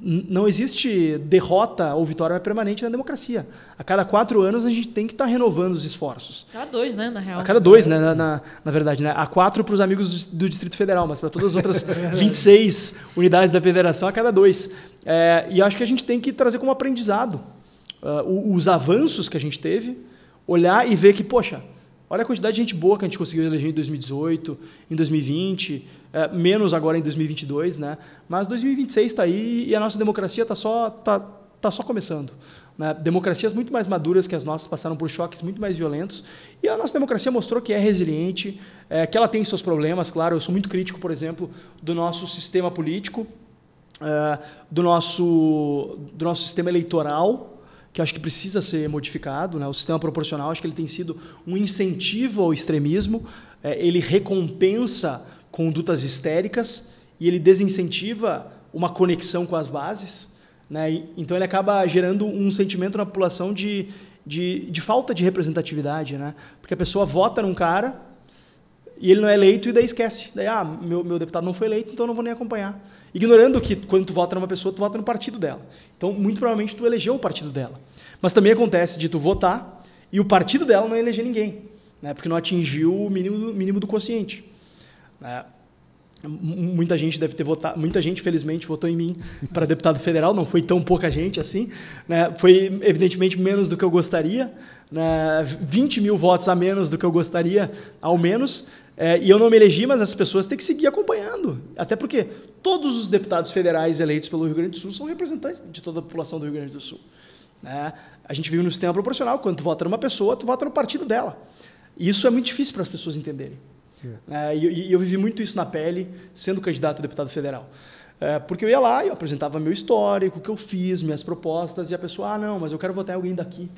Speaker 4: não existe derrota ou vitória permanente na democracia. A cada quatro anos a gente tem que estar tá renovando os esforços.
Speaker 2: A cada dois, né, na real.
Speaker 4: A cada dois, né, na, na, na verdade. Né? A quatro para os amigos do, do, Distrito Federal, mas para todas as outras 26 unidades da federação, a cada dois. É, e acho que a gente tem que trazer como aprendizado uh, os avanços que a gente teve, olhar e ver que, poxa, Olha a quantidade de gente boa que a gente conseguiu eleger em 2018, em 2020, é, menos agora em 2022, né? Mas 2026 está aí e a nossa democracia está só, tá, tá só começando. Né? Democracias muito mais maduras que as nossas passaram por choques muito mais violentos e a nossa democracia mostrou que é resiliente, é, que ela tem seus problemas, claro. Eu sou muito crítico, por exemplo, do nosso sistema político, uh, do, nosso, do nosso sistema eleitoral, que acho que precisa ser modificado. Né? O sistema proporcional, acho que ele tem sido um incentivo ao extremismo, uh, ele recompensa condutas histéricas e ele desincentiva uma conexão com as bases. Né? então ele acaba gerando um sentimento na população de, de, de falta de representatividade. Né? Porque a pessoa vota num cara e ele não é eleito e daí esquece. Daí, ah, meu, meu deputado não foi eleito, então eu não vou nem acompanhar. Ignorando que quando tu vota numa pessoa, tu vota no partido dela. Então, muito provavelmente, tu elegeu o partido dela. Mas também acontece de tu votar e o partido dela não eleger ninguém, né? porque não atingiu o mínimo do, mínimo do consciente. Né? Muita gente deve ter votado, muita gente, felizmente, votou em mim para deputado federal, não foi tão pouca gente assim. Né? Foi, evidentemente, menos do que eu gostaria, né? 20 mil votos a menos do que eu gostaria, ao menos. É, e eu não me elegi, mas as pessoas têm que seguir acompanhando. Até porque todos os deputados federais eleitos pelo Rio Grande do Sul são representantes de toda a população do Rio Grande do Sul. Né? A gente vive no sistema proporcional. Quando tu vota numa pessoa, tu vota no partido dela. E isso é muito difícil para as pessoas entenderem. É. É, e, e, eu vivi muito isso na pele, sendo candidato a deputado federal. É, porque eu ia lá e eu apresentava meu histórico, o que eu fiz, minhas propostas, e a pessoa, ah, não, mas eu quero votar em alguém daqui.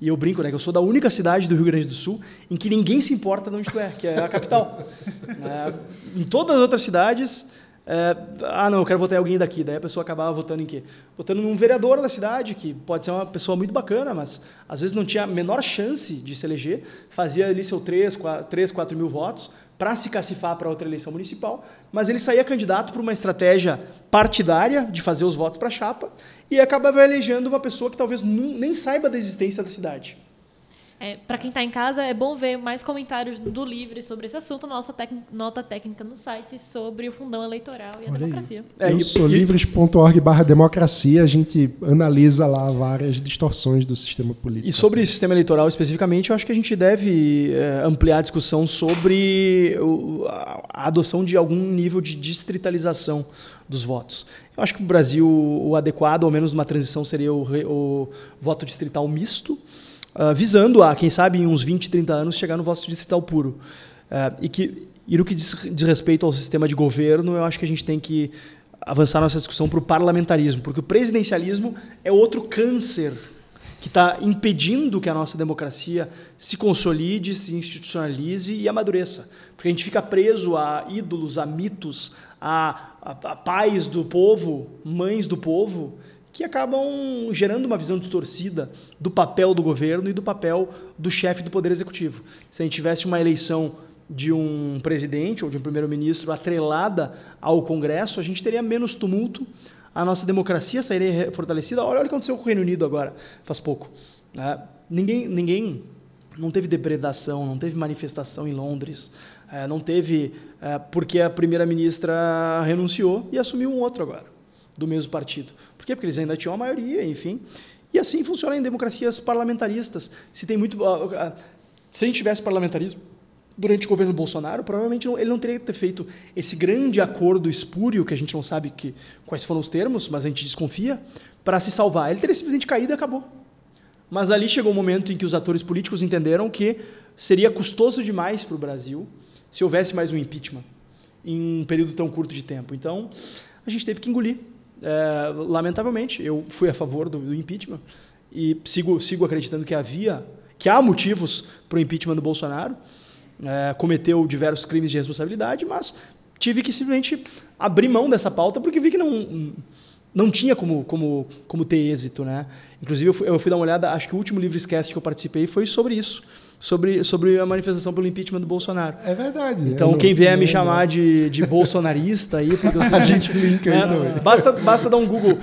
Speaker 4: E eu brinco, né, que eu sou da única cidade do Rio Grande do Sul em que ninguém se importa de onde tu é, que é a capital. é, em todas as outras cidades, é, ah, não, eu quero votar em alguém daqui. Daí a pessoa acabava votando em quê? Votando num vereador da cidade, que pode ser uma pessoa muito bacana, mas às vezes não tinha a menor chance de se eleger, fazia ali seu 3, 4, 3, 4 mil votos para se cacifar para outra eleição municipal, mas ele saía candidato por uma estratégia partidária de fazer os votos para a chapa e acabava elegendo uma pessoa que talvez nem saiba da existência da cidade.
Speaker 2: É, para quem está em casa, é bom ver mais comentários do Livre sobre esse assunto, nossa nota técnica no site sobre o fundão eleitoral e a Olha democracia.
Speaker 1: É, Eu sou livres.org barra democracia, a gente analisa lá várias distorções do sistema político.
Speaker 4: E sobre o sistema eleitoral especificamente, eu acho que a gente deve é, ampliar a discussão sobre o, a, adoção de algum nível de distritalização dos votos. Eu acho que no Brasil o adequado, ao menos numa transição, seria o, o voto distrital misto, uh, visando a, quem sabe, em uns 20, 30 anos, chegar no voto distrital puro. Uh, e, que, e no que diz, diz respeito ao sistema de governo, eu acho que a gente tem que avançar nossa discussão para o parlamentarismo, porque o presidencialismo é outro câncer que está impedindo que a nossa democracia se consolide, se institucionalize e amadureça. Porque a gente fica preso a ídolos, a mitos, a, a, a pais do povo, mães do povo, que acabam gerando uma visão distorcida do papel do governo e do papel do chefe do Poder Executivo. Se a gente tivesse uma eleição de um presidente ou de um primeiro-ministro atrelada ao Congresso, a gente teria menos tumulto, a nossa democracia sairia fortalecida. Olha, olha o que aconteceu com o Reino Unido agora, faz pouco. É, ninguém, ninguém não teve depredação, não teve manifestação em Londres, é, não teve é, porque a primeira-ministra renunciou e assumiu um outro agora do mesmo partido. Por quê? Porque eles ainda tinham a maioria, enfim. E assim funciona em democracias parlamentaristas. Se tem muito, se a gente tivesse parlamentarismo durante o governo Bolsonaro, provavelmente ele não teria que ter feito esse grande acordo espúrio que a gente não sabe que, quais foram os termos, mas a gente desconfia, para se salvar. Ele teria simplesmente caído e acabou. Mas ali chegou um momento em que os atores políticos entenderam que seria custoso demais para o Brasil se houvesse mais um impeachment em um período tão curto de tempo. Então, a gente teve que engolir é, lamentavelmente, eu fui a favor do, do, impeachment e sigo, sigo acreditando que havia, que há motivos para o impeachment do Bolsonaro. É, cometeu diversos crimes de responsabilidade, mas tive que simplesmente abrir mão dessa pauta porque vi que não não tinha como, como, como ter êxito, né? Inclusive eu fui, eu fui dar uma olhada, acho que o último Livrescast que eu participei foi sobre isso sobre, sobre a manifestação pelo impeachment do Bolsonaro.
Speaker 1: É verdade.
Speaker 4: Então, não, quem vier me chamar de, de bolsonarista aí, porque eu sei,
Speaker 1: a gente linka aí
Speaker 4: né, Basta, basta dar um Google.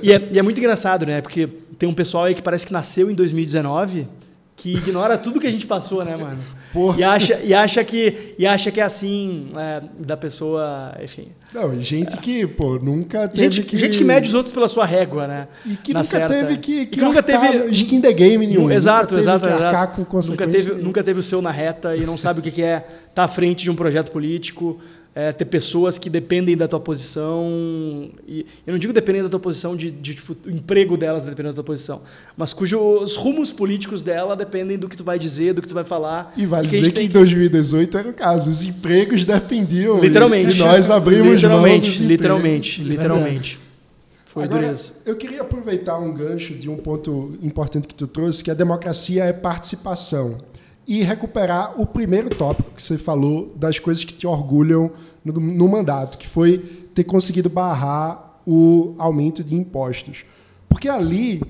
Speaker 4: E é, e é muito engraçado, né? Porque tem um pessoal aí que parece que nasceu em 2019 que ignora tudo que a gente passou, né, mano? Porra. E acha, e acha que e acha que é assim é, da pessoa, enfim.
Speaker 1: Não, gente que, pô, nunca teve
Speaker 4: gente,
Speaker 1: que
Speaker 4: gente que mede os outros pela sua régua, né?
Speaker 1: E que nunca certa. teve que, que, que nunca teve skin the game nenhum.
Speaker 4: Exato, exato, exato. nunca teve nunca teve o seu na reta e não sabe o que é estar tá à frente de um projeto político. É, ter pessoas que dependem da tua posição. E eu não digo dependendo da tua posição de, de tipo, o emprego delas dependendo da tua posição, mas cujos rumos políticos dela dependem do que tu vai dizer, do que tu vai falar.
Speaker 1: E vale
Speaker 4: que
Speaker 1: dizer que
Speaker 4: tem
Speaker 1: em 2018 era o caso. Os empregos dependiam.
Speaker 4: Literalmente.
Speaker 1: E nós abrimos
Speaker 4: literalmente,
Speaker 1: mão
Speaker 4: literalmente,
Speaker 1: empregos.
Speaker 4: literalmente. Foi
Speaker 1: Agora,
Speaker 4: dureza.
Speaker 1: eu queria aproveitar um gancho de um ponto importante que tu trouxe, que a democracia é participação. E recuperar o primeiro tópico que você falou das coisas que te orgulham no, no mandato, que foi ter conseguido barrar o aumento de impostos. Porque ali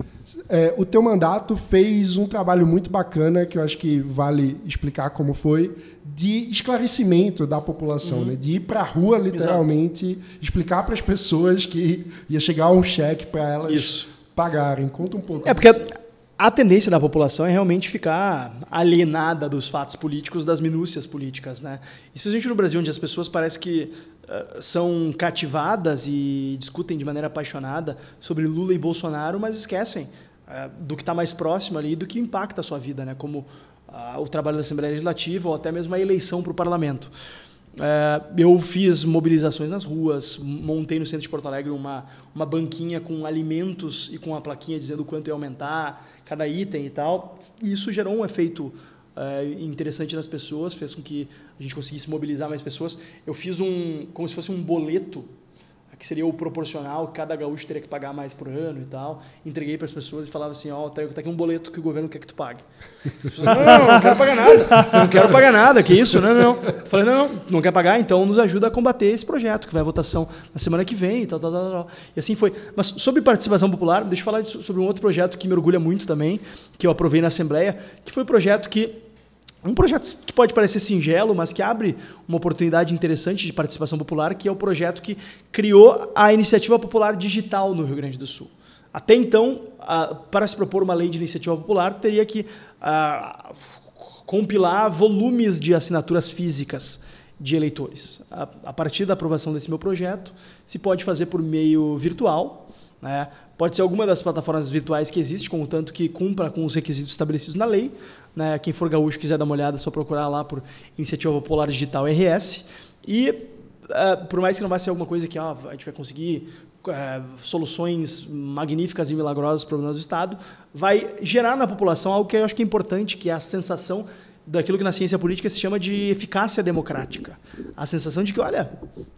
Speaker 1: é, o teu mandato fez um trabalho muito bacana, que eu acho que vale explicar como foi, de esclarecimento da população, né? de ir para a rua, literalmente, explicar para as pessoas que ia chegar um cheque para elas
Speaker 4: Isso.
Speaker 1: pagarem. Conta um pouco.
Speaker 4: É porque a, tendência da população é realmente ficar alienada dos fatos políticos, das minúcias políticas, né? Especialmente no Brasil, onde as pessoas parecem que uh, são cativadas e discutem de maneira apaixonada sobre Lula e Bolsonaro, mas esquecem uh, do que está mais próximo ali, do que impacta a sua vida, né? Como uh, o trabalho da Assembleia Legislativa ou até mesmo a eleição para o Parlamento. É, eu fiz mobilizações nas ruas, montei no centro de Porto Alegre uma, uma banquinha com alimentos e com a plaquinha dizendo quanto ia aumentar cada item e tal. E isso gerou um efeito é, interessante nas pessoas, fez com que a gente conseguisse mobilizar mais pessoas. Eu fiz um, como se fosse um boleto que seria o proporcional, que cada gaúcho teria que pagar mais por ano e tal. Entreguei para as pessoas e falava assim, ó, oh, tá, aqui um boleto que o governo quer que tu pague. Pessoas, não, não, não quero pagar nada. Não quero pagar nada, que isso? Não, não. Falei, não, não, não quer pagar, então nos ajuda a combater esse projeto, que vai à votação na semana que vem e tal, tal, tal, tal. E assim foi. Mas sobre participação popular, deixa eu falar sobre um outro projeto que me orgulha muito também, que eu aprovei na Assembleia, que foi o um projeto que um projeto que pode parecer singelo, mas que abre uma oportunidade interessante de participação popular, que é o projeto que criou a Iniciativa Popular Digital no Rio Grande do Sul. Até então, para se propor uma lei de iniciativa popular, teria que compilar volumes de assinaturas físicas de eleitores. A partir da aprovação desse meu projeto, se pode fazer por meio virtual, né? Pode ser alguma das plataformas virtuais que existe, contanto que cumpra com os requisitos estabelecidos na lei. Né? Quem for gaúcho quiser dar uma olhada, é só procurar lá por Iniciativa Popular Digital RS. E uh, por mais que não vá ser alguma coisa que ó, a gente vai conseguir uh, soluções magníficas e milagrosas para os problemas do Estado, vai gerar na população algo que eu acho que é importante, que é a sensação daquilo que na ciência política se chama de eficácia democrática. A sensação de que, olha,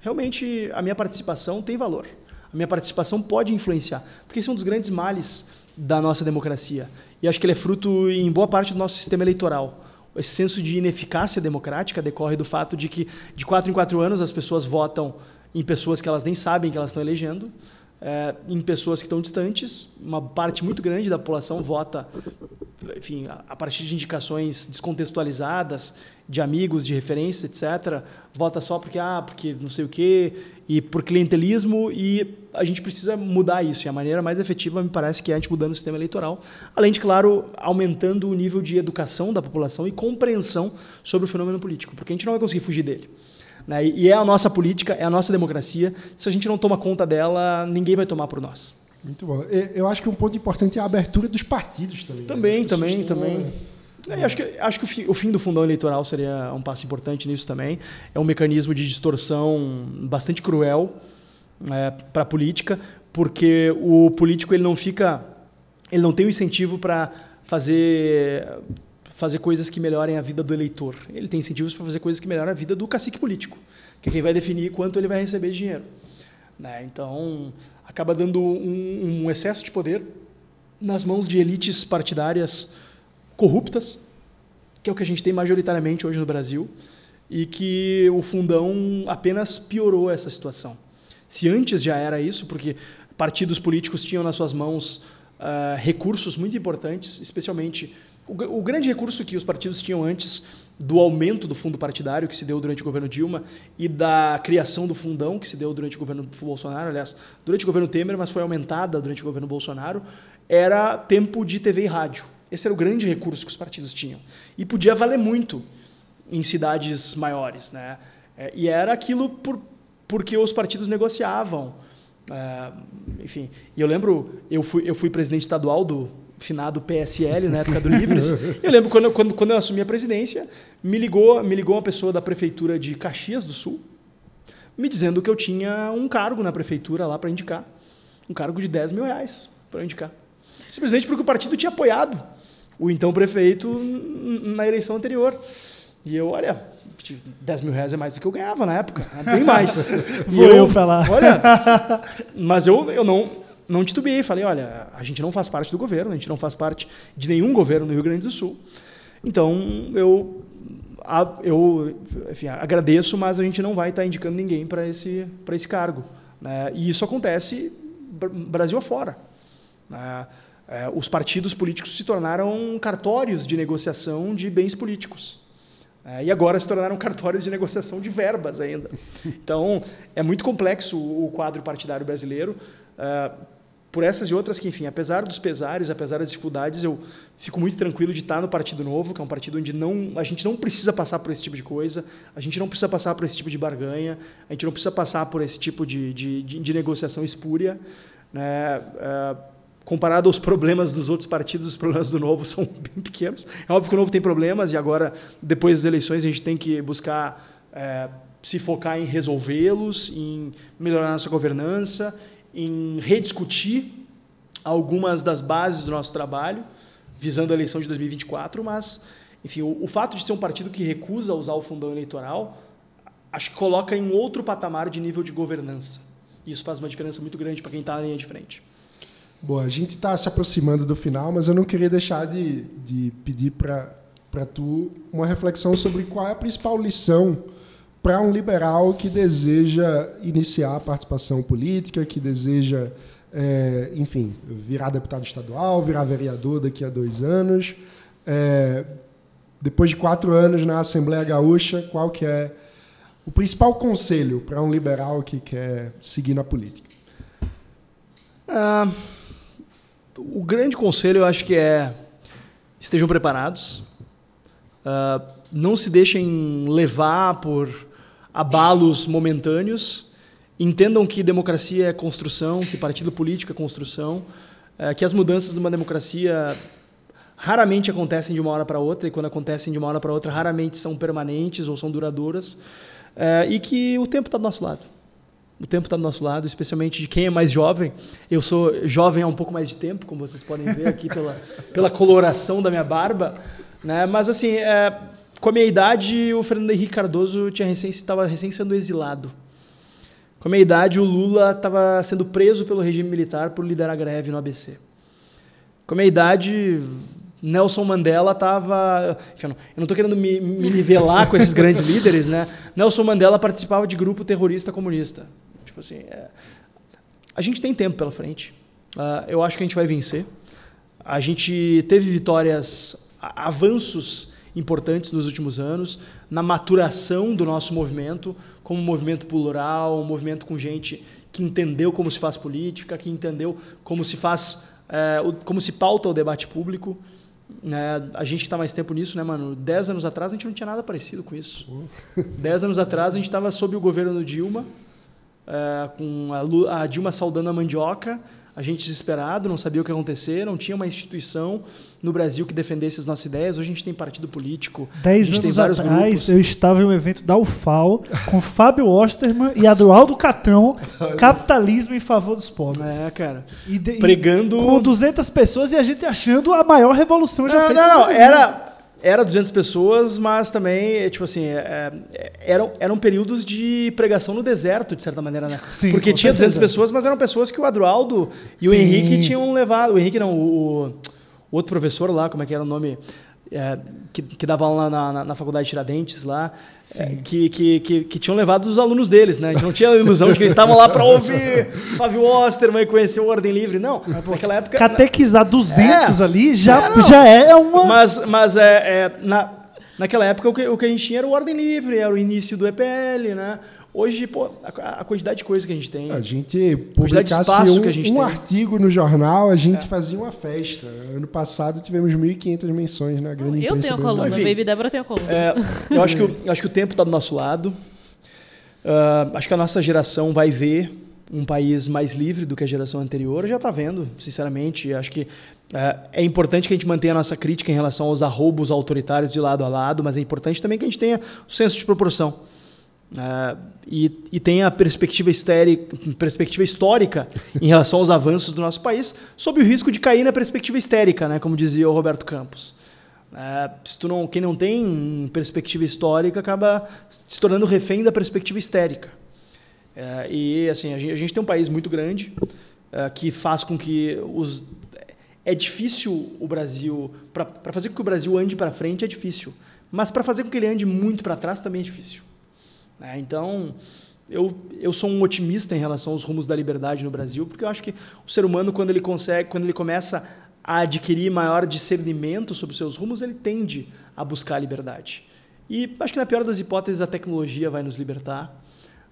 Speaker 4: realmente a minha participação tem valor. A minha participação pode influenciar. Porque esse é um dos grandes males da nossa democracia. E acho que ele é fruto, em boa parte, do nosso sistema eleitoral. Esse senso de ineficácia democrática decorre do fato de que, de quatro em quatro anos, as pessoas votam em pessoas que elas nem sabem que elas estão elegendo, é, em pessoas que estão distantes. Uma parte muito grande da população vota, enfim, a partir de indicações descontextualizadas, de amigos, de referência, etc. Vota só porque, ah, porque não sei o quê, e por clientelismo, e a gente precisa mudar isso. E a maneira mais efetiva, me parece, que é a gente mudando o sistema eleitoral. Além de, claro, aumentando o nível de educação da população e compreensão sobre o fenômeno político, porque a gente não vai conseguir fugir dele. Né? E é a nossa política, é a nossa democracia. Se a gente não toma conta dela, ninguém vai tomar por nós.
Speaker 1: Muito bom. Eu acho que um ponto importante é a abertura dos partidos também.
Speaker 4: Também, né? também, também. É, acho que, acho que o fim, o fim, do fundão eleitoral seria um passo importante nisso também. É um mecanismo de distorção bastante cruel é, para a política, porque o político ele não fica, ele não tem o um incentivo para fazer fazer coisas que melhorem a vida do eleitor. Ele tem incentivos para fazer coisas que melhorem a vida do cacique político, que é quem vai definir quanto ele vai receber de dinheiro. Né? Então, acaba dando um, um excesso de poder nas mãos de elites partidárias corruptas, que é o que a gente tem majoritariamente hoje no Brasil, e que o fundão apenas piorou essa situação. Se antes já era isso, porque partidos políticos tinham nas suas mãos uh, recursos muito importantes, especialmente o, o, grande recurso que os partidos tinham antes do aumento do fundo partidário que se deu durante o governo Dilma e da criação do fundão que se deu durante o governo Bolsonaro, aliás, durante o governo Temer, mas foi aumentada durante o governo Bolsonaro, era tempo de TV e rádio. Esse era o grande recurso que os partidos tinham. E podia valer muito em cidades maiores. Né? É, e era aquilo por, porque os partidos negociavam. É, enfim, e eu lembro, eu fui, eu fui presidente estadual do finado PSL na época do Livres. eu lembro quando, quando, quando eu assumi a presidência, me ligou, me ligou uma pessoa da prefeitura de Caxias do Sul, me dizendo que eu tinha um cargo na prefeitura lá para indicar. Um cargo de 10 mil reais para indicar. Simplesmente porque o partido tinha apoiado o então prefeito na eleição anterior. E eu, olha, 10 mil reais é mais do que eu ganhava na época, é bem mais.
Speaker 3: Vou eu, eu pra lá.
Speaker 4: Olha, mas eu, eu não, não titubeei, falei, olha, a gente não faz parte do governo, a gente não faz parte de nenhum governo do Rio Grande do Sul. Então, eu, eu enfim, agradeço, mas a gente não vai estar indicando ninguém para esse, esse cargo. Né? E isso acontece Brasil afora. Né? É, os partidos políticos se tornaram cartórios de negociação de bens políticos. É, e agora se tornaram cartórios de negociação de verbas ainda. Então, é muito complexo o quadro partidário brasileiro. Por essas e outras que, enfim, apesar dos pesares, apesar das dificuldades, eu fico muito tranquilo de estar no Partido Novo, que é um partido onde não, a gente não precisa passar por esse tipo de coisa, a gente não precisa passar por esse tipo de barganha, a gente não precisa passar por esse tipo de, de, de, de negociação espúria. Né? É, comparado aos problemas dos outros partidos, os problemas do Novo são bem pequenos. É óbvio que o Novo tem problemas e agora, depois das eleições, a gente tem que buscar é, se focar em resolvê-los, em melhorar a nossa governança, em rediscutir algumas das bases do nosso trabalho, visando a eleição de 2024, mas, enfim, o, o fato de ser um partido que recusa usar o fundão eleitoral, acho que coloca em outro patamar de nível de governança. Isso faz uma diferença muito grande para quem está na linha de frente.
Speaker 1: Bom, a gente está se aproximando do final, mas eu não queria deixar de, de pedir para tu uma reflexão sobre qual é a principal lição para um liberal que deseja iniciar a participação política, que deseja, é, enfim, virar deputado estadual, virar vereador daqui a dois anos. É, depois de quatro anos na Assembleia Gaúcha, qual que é o principal conselho para um liberal que quer seguir na política?
Speaker 4: Ah o grande conselho eu acho que é estejam preparados, uh, não se deixem levar por abalos momentâneos, entendam que democracia é construção, que partido político é construção, uh, que as mudanças numa democracia raramente acontecem de uma hora para outra e quando acontecem de uma hora para outra raramente são permanentes ou são duradouras uh, e que o tempo está do nosso lado o tempo está do nosso lado, especialmente de quem é mais jovem. Eu sou jovem há um pouco mais de tempo, como vocês podem ver aqui pela, pela coloração da minha barba. Né? Mas, assim, é, com a minha idade, o Fernando Henrique Cardoso tinha recém, estava recém sendo exilado. Com a minha idade, o Lula estava sendo preso pelo regime militar por liderar greve no ABC. Com a minha idade, Nelson Mandela estava. Eu não estou querendo me, me nivelar com esses grandes líderes, né? Nelson Mandela participava de grupo terrorista comunista. Tipo assim, é... a gente tem tempo pela frente. Uh, eu acho que a gente vai vencer. A gente teve vitórias, avanços importantes nos últimos anos na maturação do nosso movimento como um movimento plural, um movimento com gente que entendeu como se faz política, que entendeu como se faz, é, como se pauta o debate público. Né, a gente está mais tempo nisso, né, mano? Dez anos atrás a gente não tinha nada parecido com isso. Dez anos atrás a gente estava sob o governo do Dilma, é, com a, a, Dilma saudando a mandioca, a gente desesperado, não sabia o que ia acontecer, não tinha uma instituição no Brasil que defendesse as nossas ideias. Hoje a gente tem partido político.
Speaker 3: Dez anos atrás, grupos. eu estava em um evento da UFAL com Fábio Osterman e Adroaldo Catão, Capitalismo em Favor dos Pobres.
Speaker 4: É, cara.
Speaker 3: E de, Pregando... com 200 pessoas e a gente achando a maior revolução já
Speaker 4: não,
Speaker 3: feita
Speaker 4: Não, não, era era 200 pessoas, mas também, tipo assim, é, é, eram, eram períodos de pregação no deserto, de certa maneira, né? Sim, Porque tinha 200 pessoas, mas eram pessoas que o Adroaldo e Sim. o Henrique tinham levado. O Henrique não, o, o outro professor lá, como é que era o nome? É, que, que dava aula na, na, na, faculdade de Tiradentes lá, é, que, que, que, que, tinham levado os alunos deles, né? A gente não tinha a ilusão de que eles estavam lá para ouvir Fábio Osterman e conhecer o Ordem Livre, não.
Speaker 3: Naquela época... Catequizar 200 é, ali já é, já é uma...
Speaker 4: Mas, mas é, é, na, naquela época o que, o que a gente tinha era o Ordem Livre, era o início do EPL, né? Hoje, pô, a, a, quantidade de coisa que a gente tem.
Speaker 1: A gente publicasse um, que a gente um artigo no jornal, a gente é. fazia uma festa. Ano passado tivemos 1.500 menções na grande
Speaker 2: eu
Speaker 1: imprensa
Speaker 2: tenho a coluna, Baby Débora tem a coluna.
Speaker 4: É, eu, acho que, eu, eu acho que o tempo está do nosso lado. Uh, acho que a nossa geração vai ver um país mais livre do que a geração anterior. Já está vendo, sinceramente. Acho que uh, é importante que a gente mantenha a nossa crítica em relação aos arroubos autoritários de lado a lado, mas é importante também que a gente tenha o senso de proporção. Uh, e, e, tem a perspectiva, perspectiva histórica em relação aos avanços do nosso país, sob o risco de cair na perspectiva histérica, né, como dizia o Roberto Campos. Uh, se tu não, quem não tem perspectiva histórica acaba se tornando refém da perspectiva histérica. Uh, e assim a gente, a gente, tem um país muito grande que faz com que os é difícil o Brasil para fazer com que o Brasil ande para frente é difícil, mas para fazer com que ele ande muito para trás também é difícil. É, então, eu, eu sou um otimista em relação aos rumos da liberdade no Brasil, porque eu acho que o ser humano, quando ele consegue, quando ele começa a adquirir maior discernimento sobre os seus rumos, ele tende a buscar a liberdade. E acho que, na pior das hipóteses, a tecnologia vai nos libertar.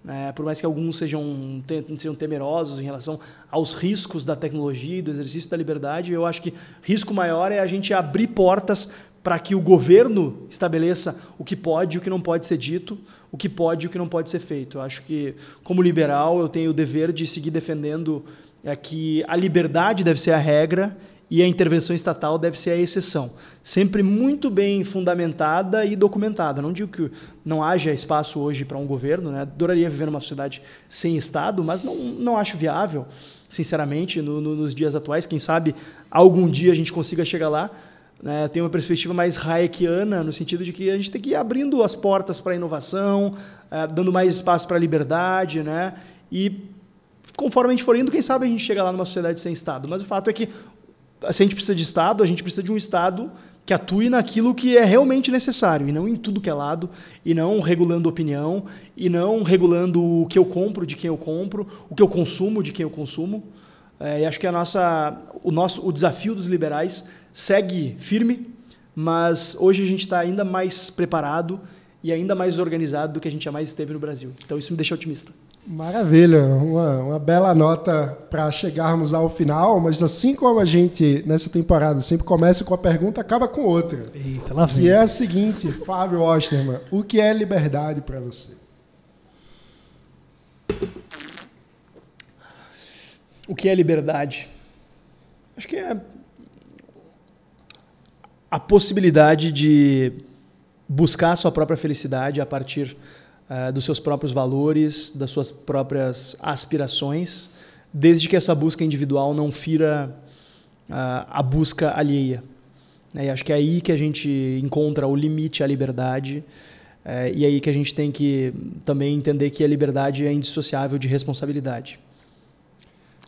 Speaker 4: Né? Por mais que alguns sejam, sejam temerosos em relação aos riscos da tecnologia e do exercício da liberdade, eu acho que risco maior é a gente abrir portas para que o governo estabeleça o que pode e o que não pode ser dito, o que pode e o que não pode ser feito. Eu acho que, como liberal, eu tenho o dever de seguir defendendo é, que a liberdade deve ser a regra e a intervenção estatal deve ser a exceção. Sempre muito bem fundamentada e documentada. Não digo que não haja espaço hoje para um governo, né? adoraria viver numa sociedade sem Estado, mas não, não acho viável, sinceramente, no, no, nos dias atuais. Quem sabe algum dia a gente consiga chegar lá né, tem uma perspectiva mais hayekiana, no sentido de que a gente tem que ir abrindo as portas para a inovação, é, dando mais espaço para a liberdade, né, e conforme a gente for indo, quem sabe a gente chega lá numa sociedade sem Estado. Mas o fato é que se a gente precisa de Estado, a gente precisa de um Estado que atue naquilo que é realmente necessário, e não em tudo que é lado, e não regulando opinião, e não regulando o que eu compro de quem eu compro, o que eu consumo de quem eu consumo. É, e acho que a nossa, o nosso o desafio dos liberais segue firme, mas hoje a gente está ainda mais preparado e ainda mais organizado do que a gente jamais esteve no Brasil. Então isso me deixa otimista.
Speaker 1: Maravilha, uma, uma bela nota para chegarmos ao final, mas assim como a gente nessa temporada sempre começa com a pergunta, acaba com outra.
Speaker 3: Eita, lá vem.
Speaker 1: Que é a seguinte, Fábio Osterman, o que é liberdade para você?
Speaker 4: O que é liberdade? Acho que é a possibilidade de buscar a sua própria felicidade a partir uh, dos seus próprios valores, das suas próprias aspirações, desde que essa busca individual não fira uh, a busca alheia. E acho que é aí que a gente encontra o limite à liberdade. Uh, e é aí que a gente tem que também entender que a liberdade é indissociável de responsabilidade.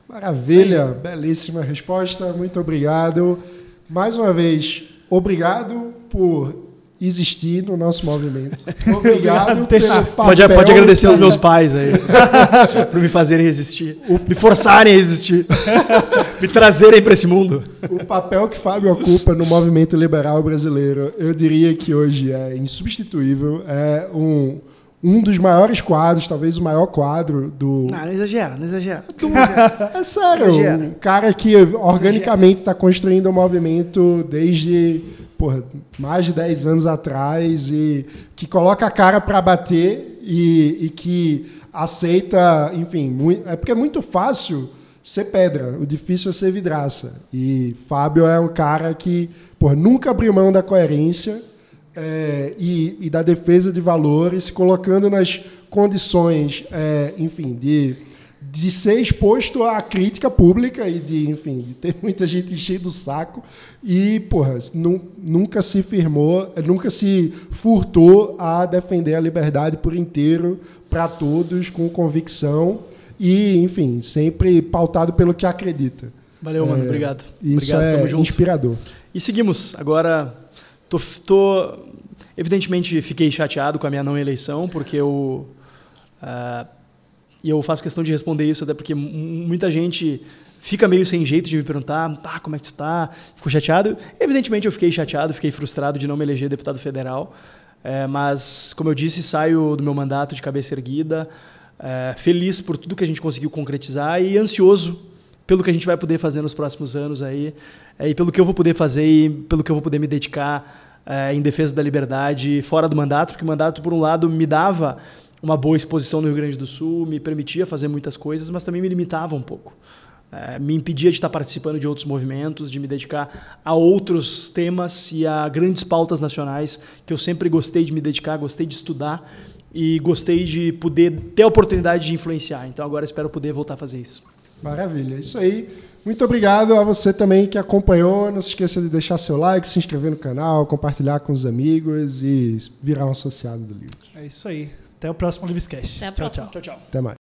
Speaker 1: Maravilha, Sim. belíssima resposta, muito obrigado. Mais uma vez, Obrigado por existir no nosso movimento. Obrigado pelo
Speaker 4: Pode, pode agradecer aos meus pais aí por me fazerem resistir, me forçarem a resistir, me trazerem para esse mundo.
Speaker 1: O papel que Fábio ocupa no movimento liberal brasileiro, eu diria que hoje é insubstituível. É um um dos maiores quadros, talvez o maior quadro do.
Speaker 4: Não, não exagera, não exagera.
Speaker 1: Do... é sério, exagera. um cara que organicamente está construindo o um movimento desde porra, mais de 10 anos atrás e que coloca a cara para bater e, e, que aceita, enfim, muito, é porque é muito fácil ser pedra, o difícil é ser vidraça. E Fábio é um cara que porra, nunca abriu mão da coerência é, e, e, da defesa de valores, colocando nas condições, é, enfim, de, de ser exposto à crítica pública e de, enfim, de ter muita gente enchendo o saco e, porra, nu, nunca se firmou, nunca se furtou a defender a liberdade por inteiro para todos, com convicção e, enfim, sempre pautado pelo que acredita.
Speaker 4: Valeu, mano, é, obrigado.
Speaker 1: Isso
Speaker 4: obrigado,
Speaker 1: é inspirador.
Speaker 4: E seguimos. Agora Tô, tô, evidentemente fiquei chateado com a minha não eleição, porque eu uh, e eu faço questão de responder isso até porque muita gente fica meio sem jeito de me perguntar, tá, como é que tu tá? Ficou chateado? Evidentemente eu fiquei chateado, fiquei frustrado de não me eleger deputado federal, é, mas como eu disse, saio do meu mandato de cabeça erguida, é, feliz por tudo que a gente conseguiu concretizar e ansioso pelo que a gente vai poder fazer nos próximos anos aí, é, e pelo que eu vou poder fazer e pelo que eu vou poder me dedicar é, em defesa da liberdade fora do mandato, porque o mandato, por um lado, me dava uma boa exposição no Rio Grande do Sul, me permitia fazer muitas coisas, mas também me limitava um pouco. É, me impedia de estar participando de outros movimentos, de me dedicar a outros temas e a grandes pautas nacionais que eu sempre gostei de me dedicar, gostei de estudar e gostei de poder ter a oportunidade de influenciar. Então agora espero poder voltar a fazer isso.
Speaker 1: Maravilha, isso aí. Muito obrigado a você também que acompanhou. Não se esqueça de deixar seu like, se inscrever no canal, compartilhar com os amigos e virar um associado do livro.
Speaker 3: É isso aí. Até o próximo
Speaker 2: a
Speaker 3: tchau,
Speaker 2: próxima.
Speaker 3: tchau.
Speaker 4: Tchau, tchau.
Speaker 1: Até mais.